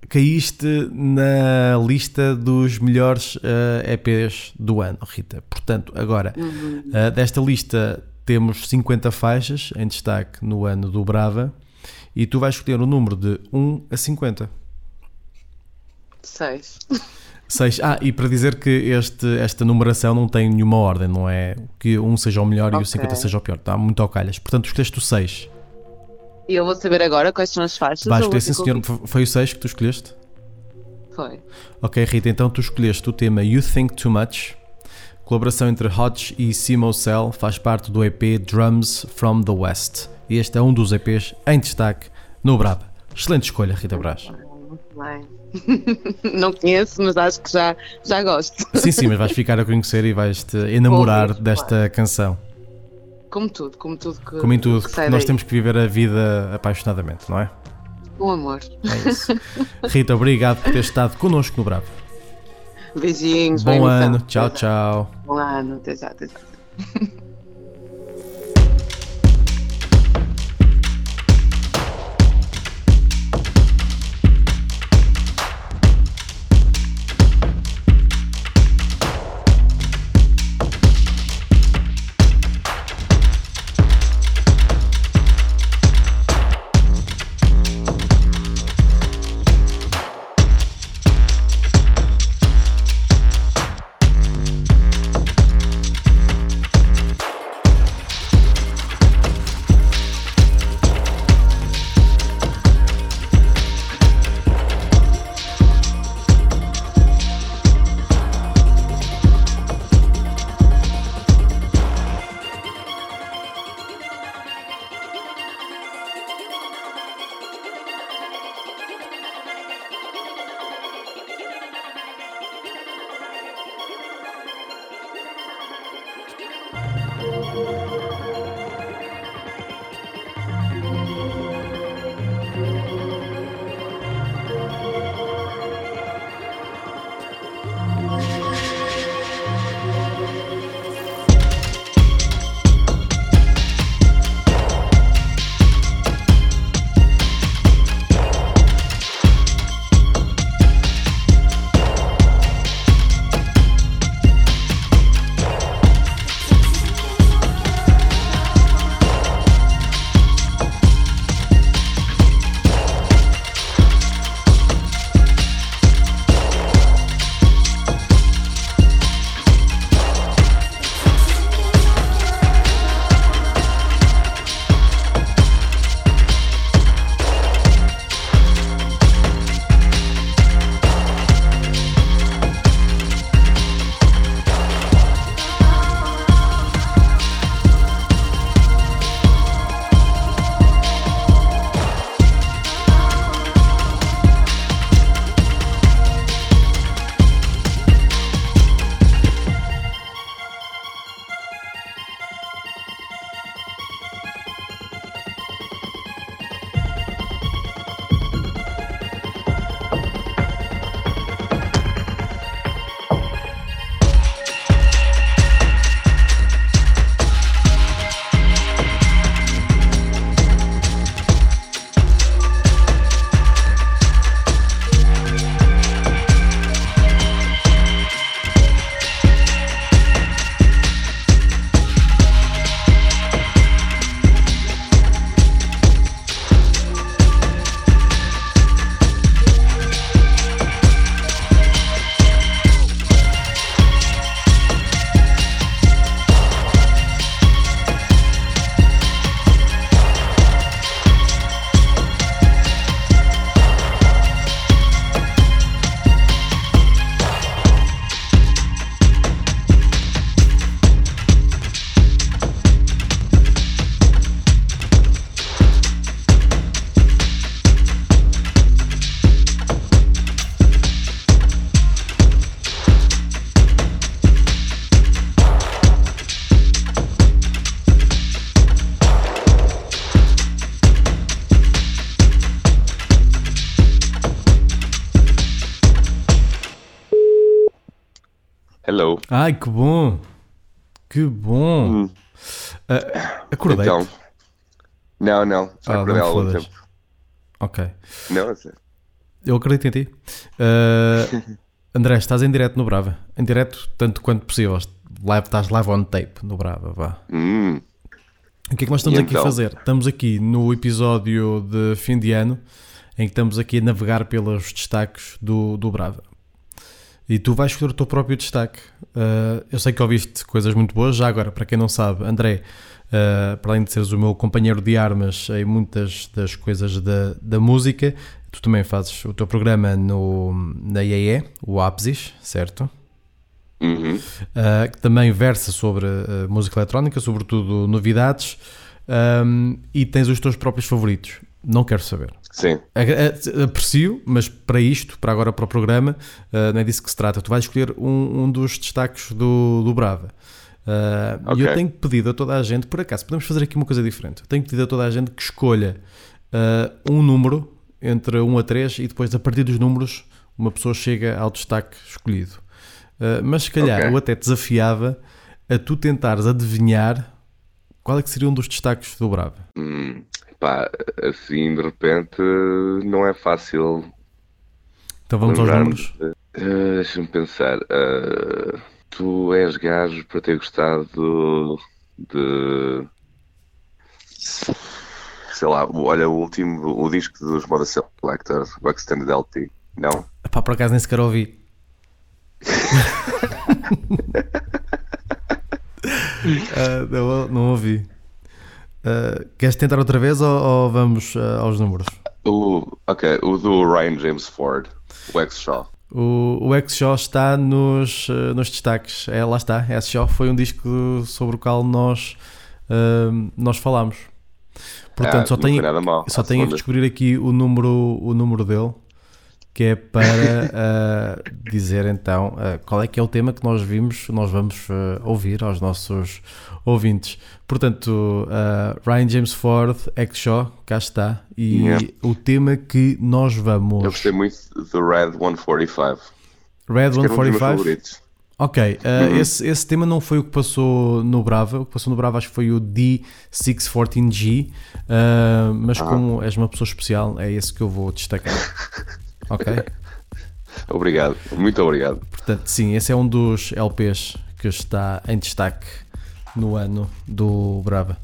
Speaker 1: caíste na lista dos melhores uh, EPs do ano, Rita. Portanto, agora, uh, desta lista temos 50 faixas em destaque no ano do Brava e tu vais escolher o número de 1 a 50.
Speaker 9: Seis.
Speaker 1: 6. Ah, e para dizer que este, esta numeração não tem nenhuma ordem, não é que um seja o melhor e o
Speaker 9: Ok.
Speaker 1: 50 seja o pior. Está muito ao calhas. Portanto, escolheste o 6.
Speaker 9: E eu vou saber agora quais são as faixas.
Speaker 1: Vais escolher, sim senhor. Foi o 6 que tu escolheste?
Speaker 9: Foi.
Speaker 1: Ok, Rita, então tu escolheste o tema You Think Too Much. Colaboração entre Hodge e Simo Cell faz parte do EP Drums from the West. E este é um dos EPs em destaque no Brava. Excelente escolha, Rita Brás.
Speaker 9: Bem. Não conheço, mas acho que já, já gosto.
Speaker 1: Sim, sim, mas vais ficar a conhecer e vais-te enamorar
Speaker 9: Ouvir,
Speaker 1: desta canção.
Speaker 9: Como tudo, como tudo que.
Speaker 1: Como em tudo,
Speaker 9: que
Speaker 1: nós
Speaker 9: daí.
Speaker 1: temos que viver a vida apaixonadamente, não é?
Speaker 9: Com amor.
Speaker 1: É isso. Rita, obrigado por ter estado connosco no Bravo.
Speaker 9: Beijinhos.
Speaker 1: Bom
Speaker 9: então.
Speaker 1: ano, tchau, tchau.
Speaker 9: Bom ano, até já, até já.
Speaker 1: Ai, que bom! Que bom!
Speaker 10: Hum.
Speaker 1: Ah, acordei.
Speaker 10: Então. Não, não. Já
Speaker 1: Ah,
Speaker 10: acordei há algum tempo.
Speaker 1: Ok.
Speaker 10: Não.
Speaker 1: Eu acredito em ti. Ah, André, estás em direto no Brava. Em direto, tanto quanto possível. Live, estás live on tape no Brava, vá.
Speaker 10: Hum,
Speaker 1: O que é que nós estamos
Speaker 10: E
Speaker 1: aqui a
Speaker 10: então?
Speaker 1: fazer? Estamos aqui no episódio de fim de ano, em que estamos aqui a navegar pelos destaques do, do Brava. E tu vais escolher o teu próprio destaque. Ah, eu sei que ouviste coisas muito boas. Já agora, para quem não sabe, André, ah, para além de seres o meu companheiro de armas em muitas das coisas da, da música, tu também fazes o teu programa no, na IAE, o Apsis, certo?
Speaker 10: uhum.
Speaker 1: Uh, que também versa sobre uh, música eletrónica, sobretudo novidades, um, e tens os teus próprios favoritos. Não quero saber.
Speaker 10: Sim.
Speaker 1: Aprecio, mas para isto, para agora para o programa, uh, não é disso que se trata. Tu vais escolher um, um dos destaques do, do Brava. Uh, E eu
Speaker 10: Ok.
Speaker 1: tenho pedido a toda a gente, por acaso, podemos fazer aqui uma coisa diferente. Eu tenho pedido a toda a gente que escolha uh, um número entre 1 a 3 e depois, a partir dos números, uma pessoa chega ao destaque escolhido. Uh, mas se calhar
Speaker 10: Ok.
Speaker 1: eu até desafiava a tu tentares adivinhar qual é que seria um dos destaques do Brava.
Speaker 10: Hum, pá, assim de repente não é fácil
Speaker 1: Então vamos aos números.
Speaker 10: Ah, Deixa-me pensar. Ah, tu és gajo para ter gostado de. Sei lá, olha, o último, o disco dos Moda Selector, o Extended LP. Não?
Speaker 1: Pá, por acaso nem sequer ouvi. Ah, não, não ouvi. Ah, queres tentar outra vez ou, ou vamos ah, aos números?
Speaker 10: O, ok, o do Ryan James Ford, o X-Shaw.
Speaker 1: O, o X-Shaw está nos, ah, nos destaques. É, lá está. X-Shaw foi um disco sobre o qual nós, ah, nós falámos. Portanto,
Speaker 10: Ah,
Speaker 1: só
Speaker 10: não
Speaker 1: tenho, só tenho que
Speaker 10: segunda.
Speaker 1: descobrir aqui o número, o número dele, que é para ah, dizer então ah, qual é que é o tema que nós vimos, nós vamos ah, ouvir aos nossos ouvintes. Portanto, Ryan James Ford, X-Shaw, cá está, e
Speaker 10: Yeah.
Speaker 1: o tema que nós vamos.
Speaker 10: Eu gostei muito do Red 145.
Speaker 1: Red
Speaker 10: Acho que era um dos meus
Speaker 1: 145.
Speaker 10: favoritos.
Speaker 1: Ok, uh,
Speaker 10: Uhum.
Speaker 1: esse, esse tema não foi o que passou no Brava. O que passou no Brava acho que foi o D614G. uh, mas
Speaker 10: Ah.
Speaker 1: como és uma pessoa especial, é esse que eu vou destacar. ok?
Speaker 10: Obrigado, muito obrigado.
Speaker 1: Portanto, sim, esse é um dos LPs que está em destaque no ano do Brava.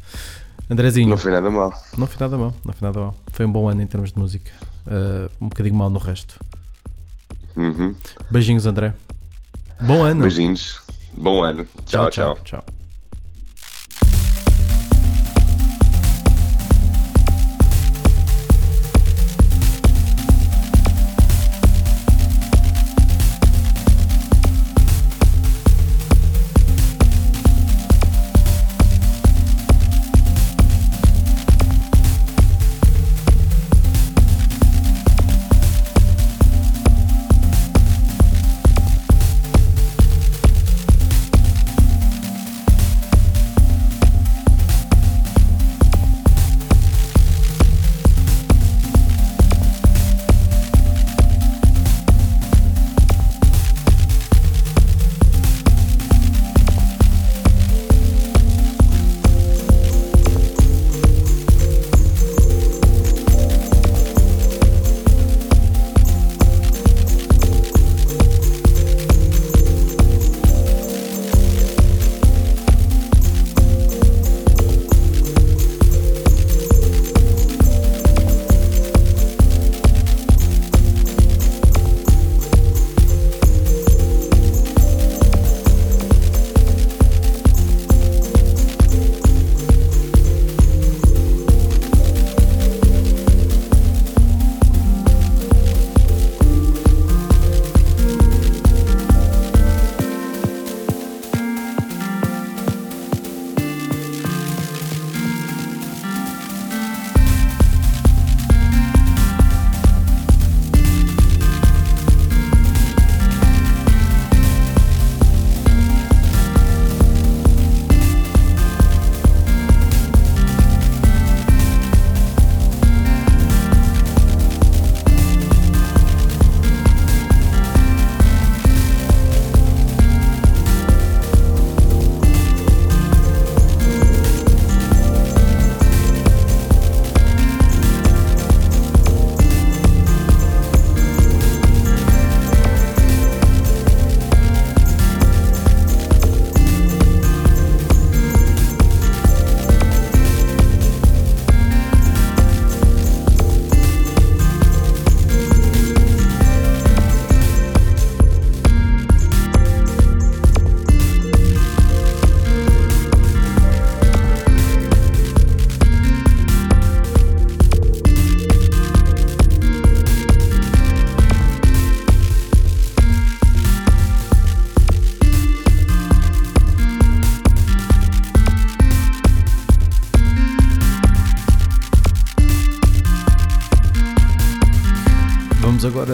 Speaker 1: Andrezinho,
Speaker 10: Não foi nada mal.
Speaker 1: não foi nada mal, não foi nada mal. Foi um bom ano em termos de música. Uh, um bocadinho mal no resto.
Speaker 10: Uhum.
Speaker 1: Beijinhos, André. Bom ano.
Speaker 10: Beijinhos. Bom ano. tchau. tchau.
Speaker 1: tchau. Vamos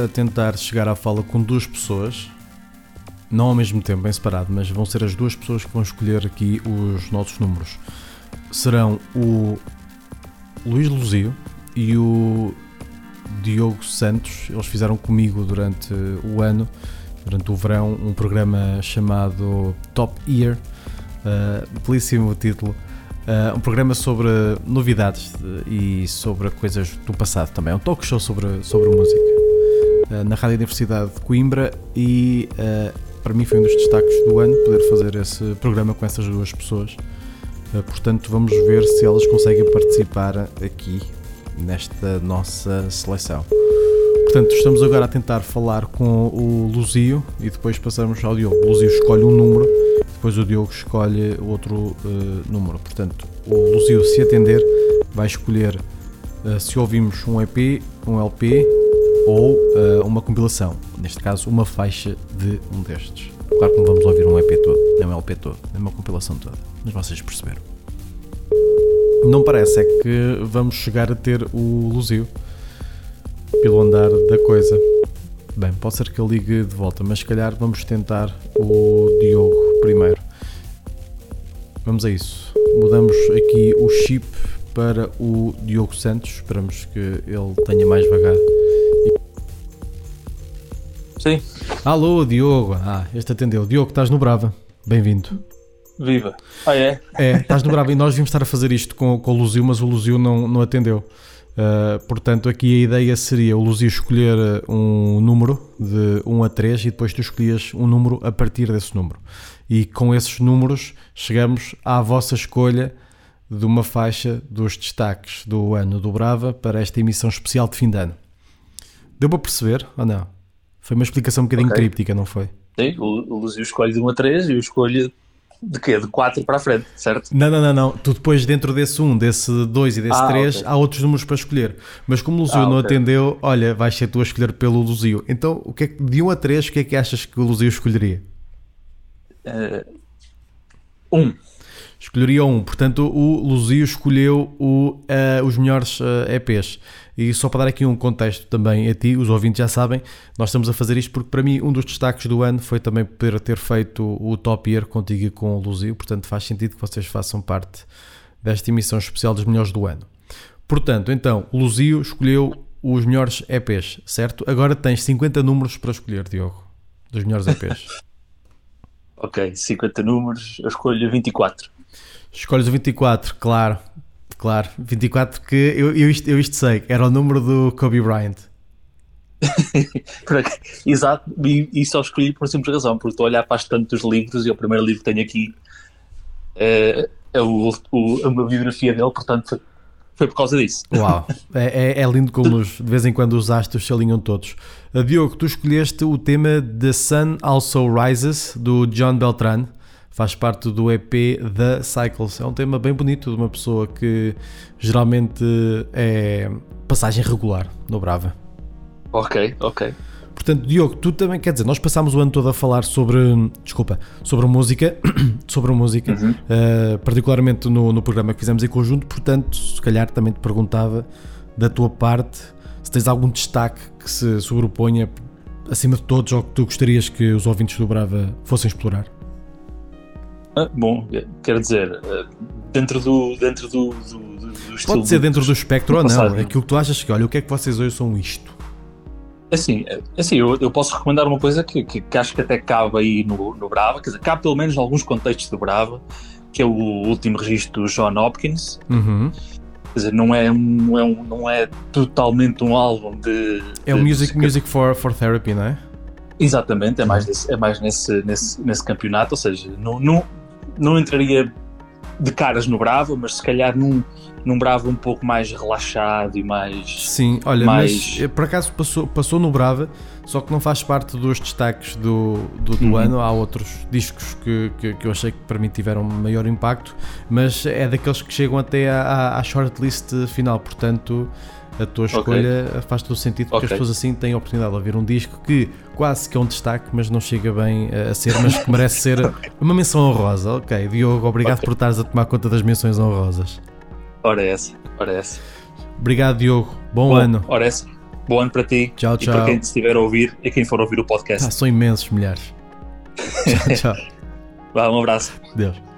Speaker 1: tentar chegar à fala com duas pessoas, não ao mesmo tempo, em separado, mas vão ser as duas pessoas que vão escolher aqui os nossos números. Serão o Luís Luzio e o Diogo Santos. Eles fizeram comigo durante o ano, durante o verão, um programa chamado Top Ear. Uh, belíssimo título. Uh, um programa sobre novidades e sobre coisas do passado também. Um talk show sobre, sobre música. Uh, na Rádio Universidade de Coimbra e uh, para mim foi um dos destaques do ano poder fazer esse programa com essas duas pessoas. portanto, vamos ver se elas conseguem participar aqui nesta nossa seleção. Portanto, estamos agora a tentar falar com o Luzio e depois passamos ao Diogo. O Luzio escolhe um número depois o Diogo escolhe outro uh, número. Portanto, o Luzio, se atender, vai escolher uh, se ouvimos um EP, um LP ou uh, uma compilação. Neste caso, uma faixa de um destes. Claro que não vamos ouvir um EP todo, nem um LP todo, nem uma compilação toda, mas vocês perceberam. Não parece é que vamos chegar a ter o Luzio pelo andar da coisa. Bem, pode ser que ele ligue de volta, mas se calhar vamos tentar o Diogo primeiro. Vamos a isso. Mudamos aqui o chip para o Diogo Santos. Esperamos que ele tenha mais vagar.
Speaker 11: Sim.
Speaker 1: Alô, Diogo. Ah, este atendeu. Diogo, estás no Brava. Bem-vindo.
Speaker 11: Viva. Ah, é?
Speaker 1: É, estás no Brava e nós vimos estar a fazer isto com, com o Luzio, mas o Luzio não, não atendeu. Uh, portanto, aqui a ideia seria o Luzio escolher uh, um número de 1 a 3 e depois tu escolhias um número a partir desse número. E com esses números chegamos à vossa escolha de uma faixa dos destaques do ano do Brava para esta emissão especial de fim de ano. Deu para perceber ou não? Foi uma explicação um bocadinho okay. críptica, não foi?
Speaker 11: Sim, o, o Luzio escolhe de 1 a 3 e eu escolho de quê? De 4 para a frente, certo?
Speaker 1: Não, não, não, não. Tu depois, dentro desse 1, desse 2 e desse 3, ah, okay. há outros números para escolher. Mas como o Luzio ah, não okay. atendeu, olha, vais ser tu a escolher pelo Luzio. Então, o que é que, de 1 a 3, o que é que achas que o Luzio escolheria?
Speaker 11: 1. Uh, um.
Speaker 1: Escolheria um. Portanto, o Luzio escolheu o, uh, os melhores uh, eh, EPs. E só para dar aqui um contexto também a ti, os ouvintes já sabem, nós estamos a fazer isto porque para mim um dos destaques do ano foi também poder ter feito o Top Year contigo e com o Luzio, portanto faz sentido que vocês façam parte desta emissão especial dos melhores do ano. Portanto, então, Luzio escolheu os melhores EPs, certo? Agora tens 50 números para escolher, Diogo, dos melhores EPs.
Speaker 11: ok, 50 números, eu escolho 24.
Speaker 1: Escolhes o 24, claro. Claro, 24 que eu, eu, isto, eu isto sei, era o número do Kobe Bryant.
Speaker 11: Exato, e, e, só escolhi por simples razão, porque estou a olhar para as tantos livros e o primeiro livro que tenho aqui é, é o, o, a biografia dele, portanto foi por causa disso.
Speaker 1: Uau, é, é, é lindo como os, de vez em quando os astros se alinham todos. Uh, Diogo, tu escolheste o tema The Sun Also Rises do John Beltran faz parte do EP The Cycles. É um tema bem bonito de uma pessoa que geralmente é passagem regular no Brava.
Speaker 11: Ok, ok.
Speaker 1: Portanto, Diogo, tu também quer dizer, nós passámos o ano todo a falar sobre, desculpa, sobre música, sobre música, uhum. uh, particularmente no, no programa que fizemos em conjunto, portanto, se calhar também te perguntava da tua parte se tens algum destaque que se sobreponha acima de todos ou que tu gostarias que os ouvintes do Brava fossem explorar.
Speaker 11: Ah, bom, quero dizer, ah, dentro do, dentro do, do, do
Speaker 1: Pode ser dentro do espectro ou não, é aquilo que tu achas que, olha, o que é que vocês hoje são isto?
Speaker 11: Assim, assim eu, eu posso recomendar uma coisa que, que, que, acho que até cabe aí no, no Brava, quer dizer, cabe pelo menos em alguns contextos do Brava, que é o último registro do John Hopkins.
Speaker 1: Uhum.
Speaker 11: Quer dizer, não é, não, é um, não é totalmente um álbum de.
Speaker 1: É o Music, de, music for, for Therapy, não é?
Speaker 11: Exatamente, é mais, nesse, é mais nesse, nesse, nesse campeonato, ou seja, não, não entraria de caras no Bravo, mas se calhar num, num Bravo um pouco mais relaxado e mais.
Speaker 1: Sim, olha, mais... mas por acaso passou, passou no Brava, só que não faz parte dos destaques do, do, do uhum. ano. Há outros discos que, que, que, eu achei que para mim tiveram maior impacto, mas é daqueles que chegam até à, à shortlist final, portanto a tua escolha okay. faz todo sentido porque okay. as pessoas assim têm a oportunidade de ouvir um disco que quase que é um destaque, mas não chega bem a ser, mas que merece ser uma menção honrosa. Ok, Diogo, obrigado okay. por estares a tomar conta das menções honrosas.
Speaker 11: Ora essa, ora essa.
Speaker 1: Obrigado, Diogo. Bom, Bom ano.
Speaker 11: Ora essa. Bom ano para ti.
Speaker 1: Tchau,
Speaker 11: E
Speaker 1: tchau.
Speaker 11: para quem te estiver a ouvir e quem for ouvir o podcast.
Speaker 1: Ah, são imensos milhares. tchau, tchau.
Speaker 11: Vá, um abraço.
Speaker 1: Deus.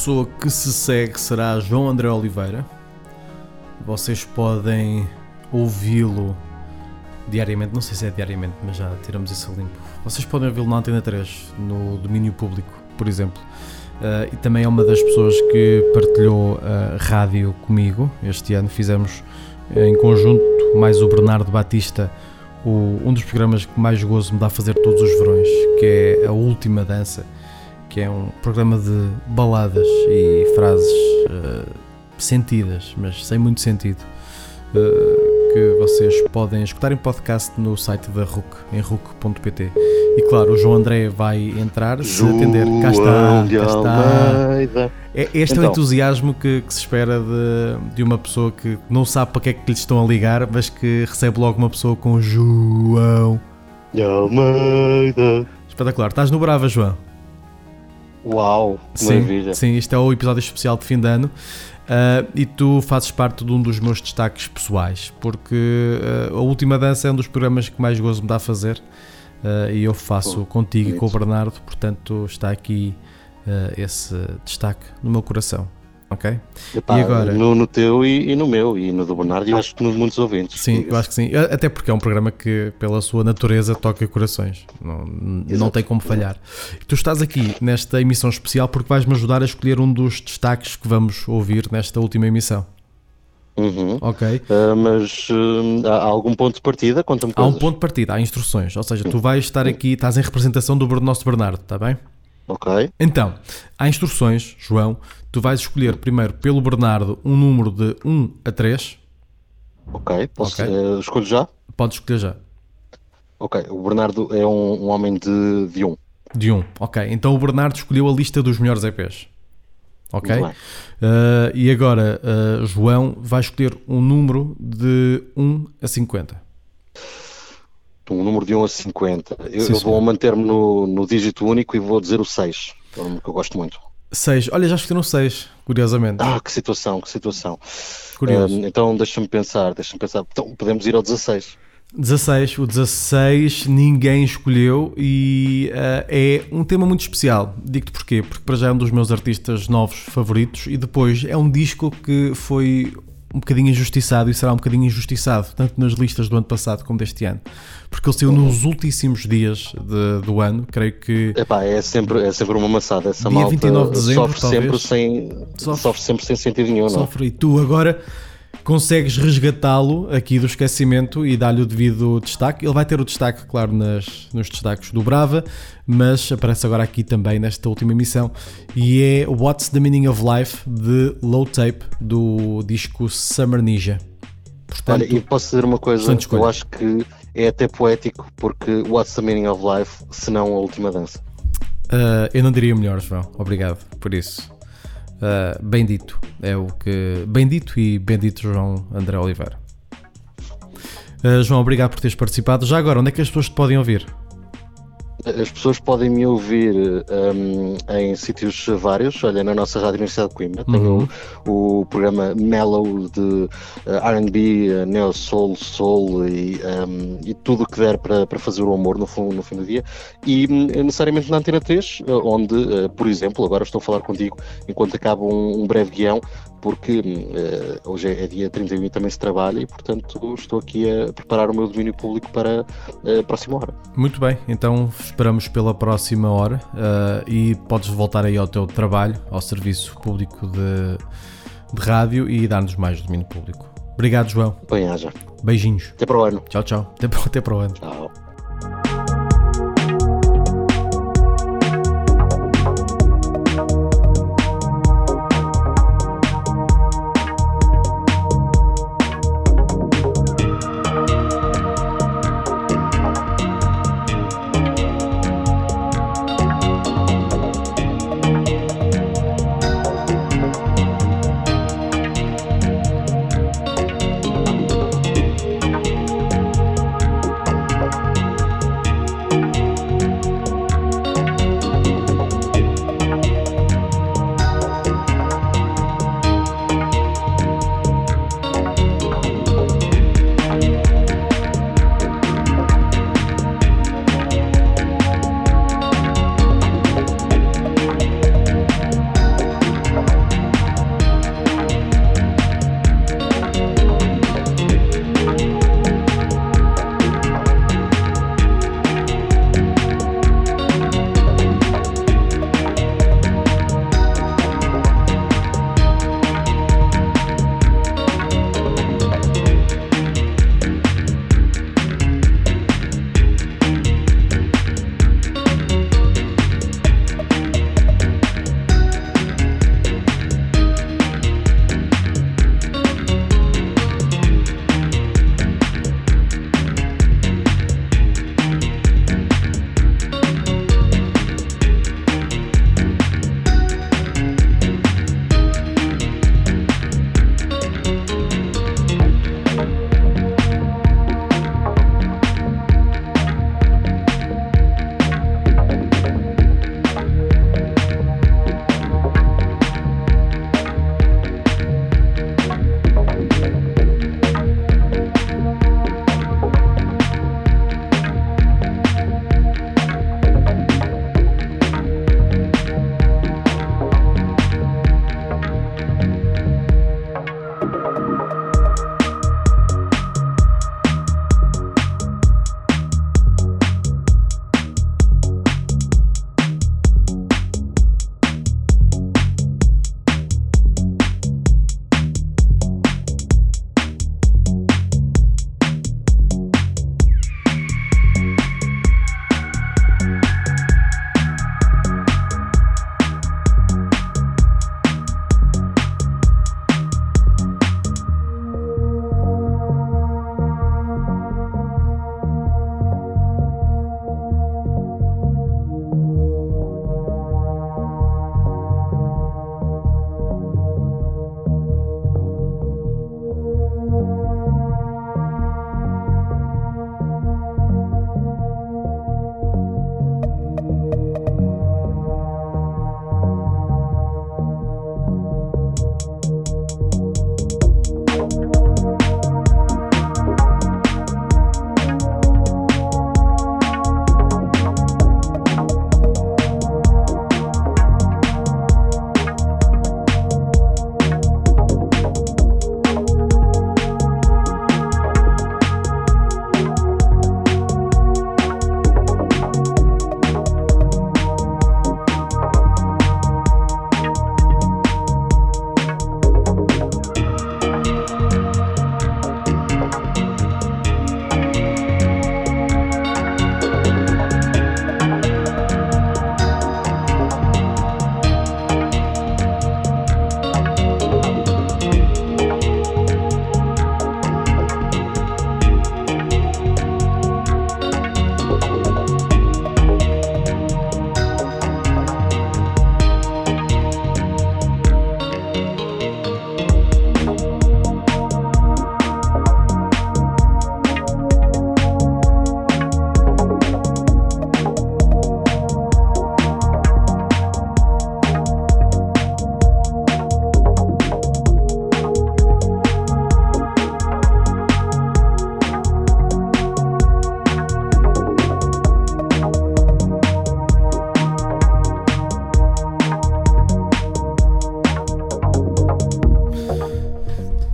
Speaker 1: Pessoa que se segue será João André Oliveira. Vocês podem ouvi-lo diariamente, não sei se é diariamente, mas já tiramos isso a limpo. Vocês podem ouvi-lo na Antena 3, no domínio público, por exemplo. Uh, e também é uma das pessoas que partilhou a rádio comigo este ano. Fizemos uh, em conjunto, mais o Bernardo Batista, o, um dos programas que mais gozo me dá a fazer todos os verões, que é A Última Dança, que é um programa de baladas e frases uh, sentidas, mas sem muito sentido, que vocês podem escutar em podcast no site da RUC, em RUC.pt. E claro, o João André vai entrar se atender. Cá está, cá está. É, este então. é o entusiasmo que, que se espera de, de, uma pessoa que não sabe para que é que lhe estão a ligar, mas que recebe logo uma pessoa com João
Speaker 12: Almeida.
Speaker 1: Espetacular. Estás no Brava, João?
Speaker 12: Uau,
Speaker 1: sim,
Speaker 12: maravilha.
Speaker 1: Sim, este é o episódio especial de fim de ano. Uh, e tu fazes parte de um dos meus destaques pessoais, porque uh, a última dança é um dos programas que mais gozo me dá a fazer uh, e eu faço contigo e com o Bernardo, portanto está aqui esse destaque no meu coração. Ok?
Speaker 12: Epá,
Speaker 1: e agora?
Speaker 12: No, no teu e, e no meu, e no do Bernardo, e acho que no de muitos ouvintes.
Speaker 1: Sim, eu acho que sim. Até porque é um programa que, pela sua natureza, toca corações. Não, não tem como falhar. Tu estás aqui nesta emissão especial porque vais-me ajudar a escolher um dos destaques que vamos ouvir nesta última emissão.
Speaker 12: Uhum.
Speaker 1: Ok.
Speaker 12: Ah, mas ah, há algum ponto de partida? Conta-me
Speaker 1: Há um ponto de partida, há instruções. Ou seja, tu vais estar aqui, estás em representação do nosso Bernardo, está bem?
Speaker 12: Ok.
Speaker 1: Então, há instruções, João. Tu vais escolher primeiro pelo Bernardo um número de 1 a 3.
Speaker 12: Ok, posso,
Speaker 1: Ok.
Speaker 12: eh, escolho já?
Speaker 1: Podes escolher já.
Speaker 12: Ok, o Bernardo é um, um homem de, de um.
Speaker 1: De 1. Ok. Então o Bernardo escolheu a lista dos melhores EPs. Ok? Uh, e agora, uh, João vai escolher um número de 1 a 50.
Speaker 12: Um número de 1 a 50. Eu,
Speaker 1: Sim,
Speaker 12: eu vou manter-me no, no dígito único e vou dizer o 6. É um número que eu gosto muito.
Speaker 1: 6. Olha, já escolheram 6, curiosamente.
Speaker 12: Ah, que situação, que situação.
Speaker 1: Curioso.
Speaker 12: Ah, então deixa-me pensar, deixa-me pensar. Então podemos ir ao 16.
Speaker 1: 16, o 16 ninguém escolheu e uh, é um tema muito especial. Digo-te porquê? Porque para já é um dos meus artistas novos favoritos e depois é um disco que foi um bocadinho injustiçado e será um bocadinho injustiçado, tanto nas listas do ano passado como deste ano. Porque ele saiu nos últimos dias de- do ano, creio que.
Speaker 12: Epá, é sempre, é sempre uma maçada. Essa
Speaker 1: Dia
Speaker 12: malta
Speaker 1: 29 de dezembro,
Speaker 12: sofre, sempre sem,
Speaker 1: Sofre.
Speaker 12: sofre. sempre sem sentido nenhum, não é?
Speaker 1: sofre e tu agora consegues resgatá-lo aqui do esquecimento e dar-lhe o devido destaque. Ele vai ter o destaque, claro, nas, nos destaques do Brava, mas aparece agora aqui também nesta última emissão e é What's the Meaning of Life de Low Tape do disco Summer Ninja. Portanto,
Speaker 12: Olha, e posso dizer uma coisa, eu acho que é até poético, porque What's the Meaning of Life, se não a última dança?
Speaker 1: Uh, eu não diria melhor, João. Obrigado por isso. Uh, bendito é o que. Bendito e bendito João André Oliveira. Uh, João, obrigado por teres participado. Já agora, onde é que as pessoas te podem ouvir?
Speaker 12: As pessoas podem me ouvir hum, em sítios vários. Olha, na nossa Rádio Universidade de Coimbra
Speaker 1: Uhum.
Speaker 12: tenho o, o programa Mellow de eh, RB, eh, Neo Soul, Soul e, hum, e tudo o que der para, para fazer o amor no, no fim do dia. E hum, necessariamente na Antena 3, eh, onde, eh, por exemplo, agora estou a falar contigo enquanto acaba um, um breve guião, porque hum, eh, hoje é, é dia 31 e também se trabalha e, portanto, estou aqui a preparar o meu domínio público para a próxima hora.
Speaker 1: Muito bem, então esperamos pela próxima hora uh, e podes voltar aí ao teu trabalho, ao serviço público de, de rádio e dar-nos mais domínio público. Obrigado, João.
Speaker 12: Bem, haja.
Speaker 1: Beijinhos.
Speaker 12: Até para o ano.
Speaker 1: Tchau, tchau. Até, para- até para o ano.
Speaker 12: Tchau.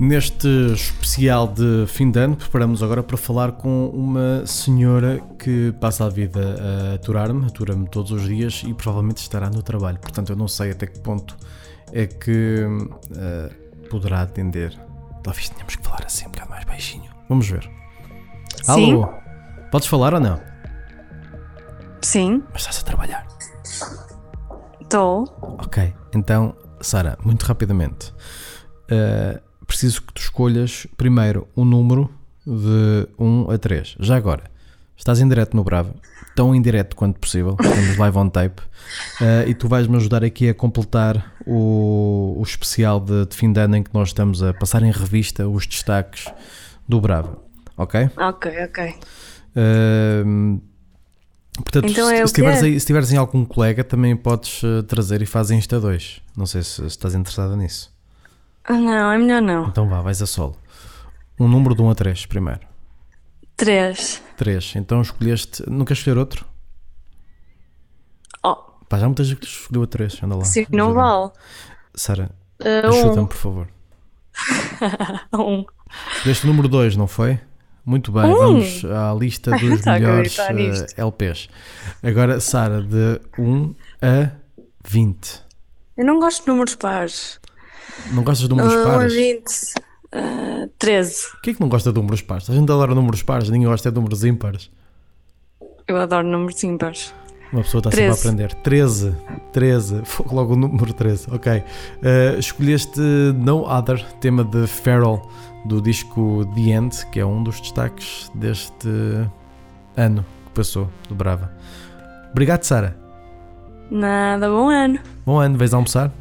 Speaker 1: Neste especial de fim de ano, preparamos agora para falar com uma senhora que passa a vida a aturar-me, atura-me todos os dias e provavelmente estará no trabalho. Portanto, eu não sei até que ponto é que uh, poderá atender. Talvez tenhamos que falar assim um bocado mais baixinho. Vamos ver.
Speaker 13: Sim.
Speaker 1: Alô? Podes falar ou não?
Speaker 13: Sim,
Speaker 1: Mas estás a trabalhar.
Speaker 13: estou.
Speaker 1: Ok, então, Sara, muito rapidamente. uh, preciso que tu escolhas primeiro um número de 1 a 3. Já agora, estás em direto no Bravo, tão em direto quanto possível, estamos live on tape, uh, e tu vais-me ajudar aqui a completar o, o especial de, de fim de ano em que nós estamos a passar em revista os destaques do Bravo. Ok?
Speaker 13: Ok, ok.
Speaker 1: Uh, portanto,
Speaker 13: Então
Speaker 1: se,
Speaker 13: é
Speaker 1: se, tiveres aí, se tiveres em algum colega, também podes uh, trazer e faz Insta 2. Não sei se, se estás interessada nisso.
Speaker 13: Ah, Não, é melhor não.
Speaker 1: Então vá, vais a solo. Um número de 1 a 3 primeiro.
Speaker 13: Três.
Speaker 1: 3. Então escolheste. Não queres escolher outro?
Speaker 13: Oh,
Speaker 1: Pá, já muita gente que escolheu a 3. Anda lá.
Speaker 13: sim, não vale.
Speaker 1: Sara,
Speaker 13: Uh,
Speaker 1: ajuda-me,
Speaker 13: um.
Speaker 1: por favor.
Speaker 13: um.
Speaker 1: Escolheste o número 2, não foi? Muito bem,
Speaker 13: Um.
Speaker 1: vamos à lista dos
Speaker 13: a
Speaker 1: melhores
Speaker 13: acreditar
Speaker 1: eh. LPs. Agora, Sara, de 1 a 20.
Speaker 13: Eu não gosto de números pares.
Speaker 1: Não gostas de números
Speaker 13: Uh,
Speaker 1: pares?
Speaker 13: 20. Uh, 13.
Speaker 1: Quem é que não gosta de números pares? A gente adora números pares, ninguém gosta de números ímpares.
Speaker 13: Eu adoro números ímpares.
Speaker 1: Uma pessoa está sempre a
Speaker 13: 13.
Speaker 1: aprender. 13. 13. Foi Logo o número 13. Ok. Uh, escolheste No Other, tema de Feral, do disco The End, que é um dos destaques deste ano que passou, do Brava. Obrigado, Sara.
Speaker 13: Nada, bom ano.
Speaker 1: Bom ano. Vais almoçar?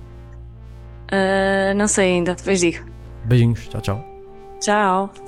Speaker 13: Uh, não sei ainda, depois digo.
Speaker 1: Beijinhos. Tchau, tchau.
Speaker 13: Tchau.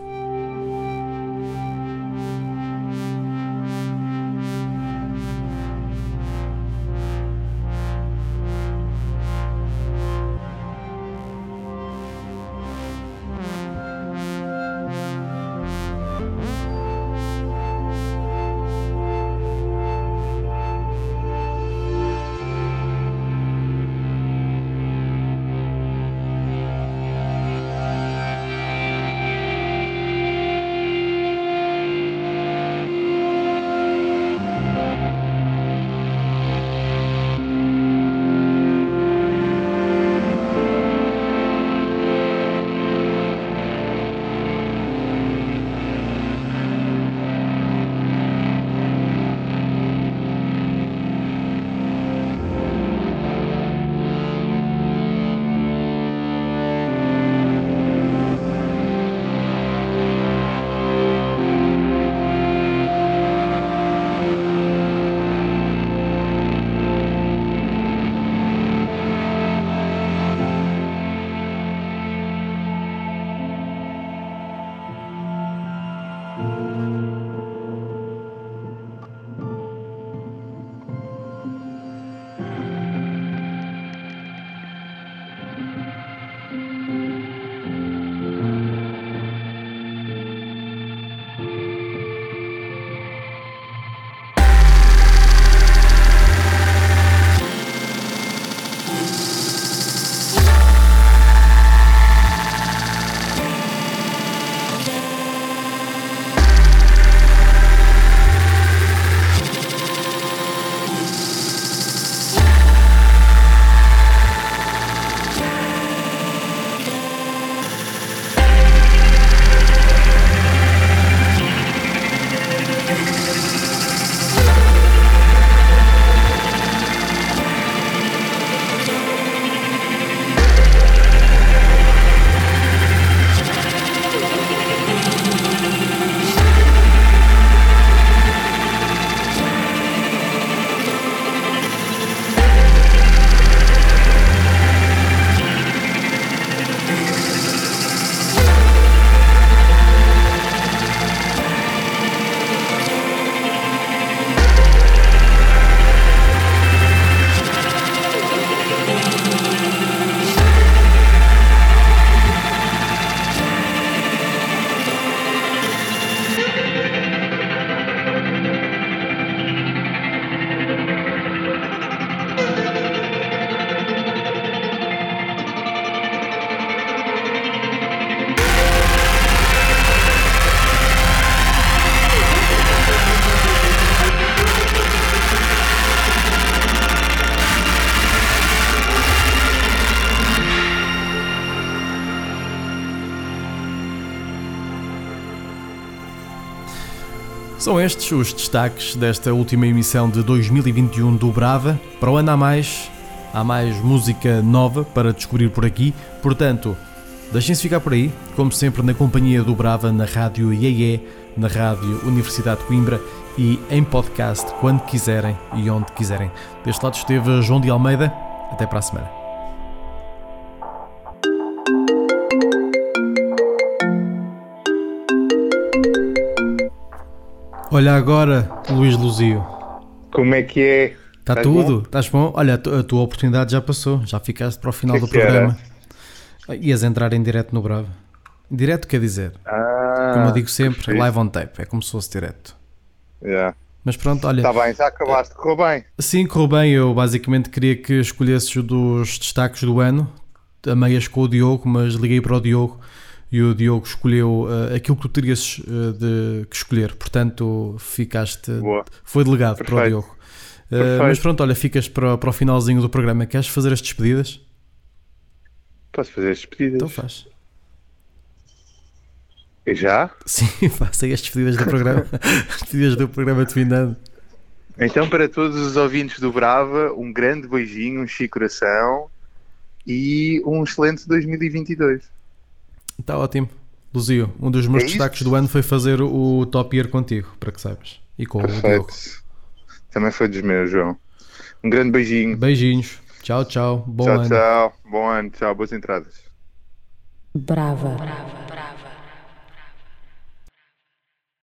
Speaker 1: São estes os destaques desta última emissão de 2021 do Brava. Para o ano há mais, há mais música nova para descobrir por aqui. Portanto, deixem-se ficar por aí, como sempre, na companhia do Brava, na rádio IEE, na rádio Universidade de Coimbra e em podcast quando quiserem e onde quiserem. Deste lado esteve João de Almeida. Até para a semana. Olha agora, Luís Luzio.
Speaker 14: Como é que é?
Speaker 1: Está
Speaker 14: Estás
Speaker 1: tudo? Estás bom? Olha, a tu- a tua oportunidade já passou, já ficaste para o final
Speaker 14: Que
Speaker 1: do
Speaker 14: que era?
Speaker 1: programa. Ias entrar em direto no Bravo. Direto quer dizer,
Speaker 14: Ah,
Speaker 1: como eu digo sempre,
Speaker 14: perfeito.
Speaker 1: live on tape, é como se fosse direto.
Speaker 14: Yeah.
Speaker 1: Mas pronto, olha.
Speaker 14: Está bem, já acabaste, correu bem.
Speaker 1: Sim, correu bem. Eu basicamente queria que escolhesses dos destaques do ano. A meias com o Diogo, mas liguei para o Diogo e o Diogo escolheu eh, aquilo que tu terias eh, de que escolher. Portanto, ficaste. Foi delegado para o
Speaker 14: Perfeito.
Speaker 1: Diogo.
Speaker 14: Perfeito.
Speaker 1: mas pronto, olha, ficas para, para o finalzinho do programa. Queres fazer as despedidas?
Speaker 14: Posso fazer as despedidas?
Speaker 1: Então faz.
Speaker 14: E já?
Speaker 1: Sim, faça aí as despedidas do programa. as despedidas do programa de Findando.
Speaker 14: Então, para todos os ouvintes do Brava, um grande beijinho, um chico coração e um excelente 2022.
Speaker 1: Está Tá ótimo. Luzio, um dos meus
Speaker 14: É isso?
Speaker 1: destaques do ano foi fazer o Top Year contigo, para que saibas. E com o Diogo.
Speaker 14: Perfeito. Também foi dos meus, João. Um grande beijinho.
Speaker 1: Beijinhos. Tchau, tchau. Bom
Speaker 14: tchau,
Speaker 1: ano.
Speaker 14: tchau. Bom ano. Tchau. Boas entradas.
Speaker 7: Brava.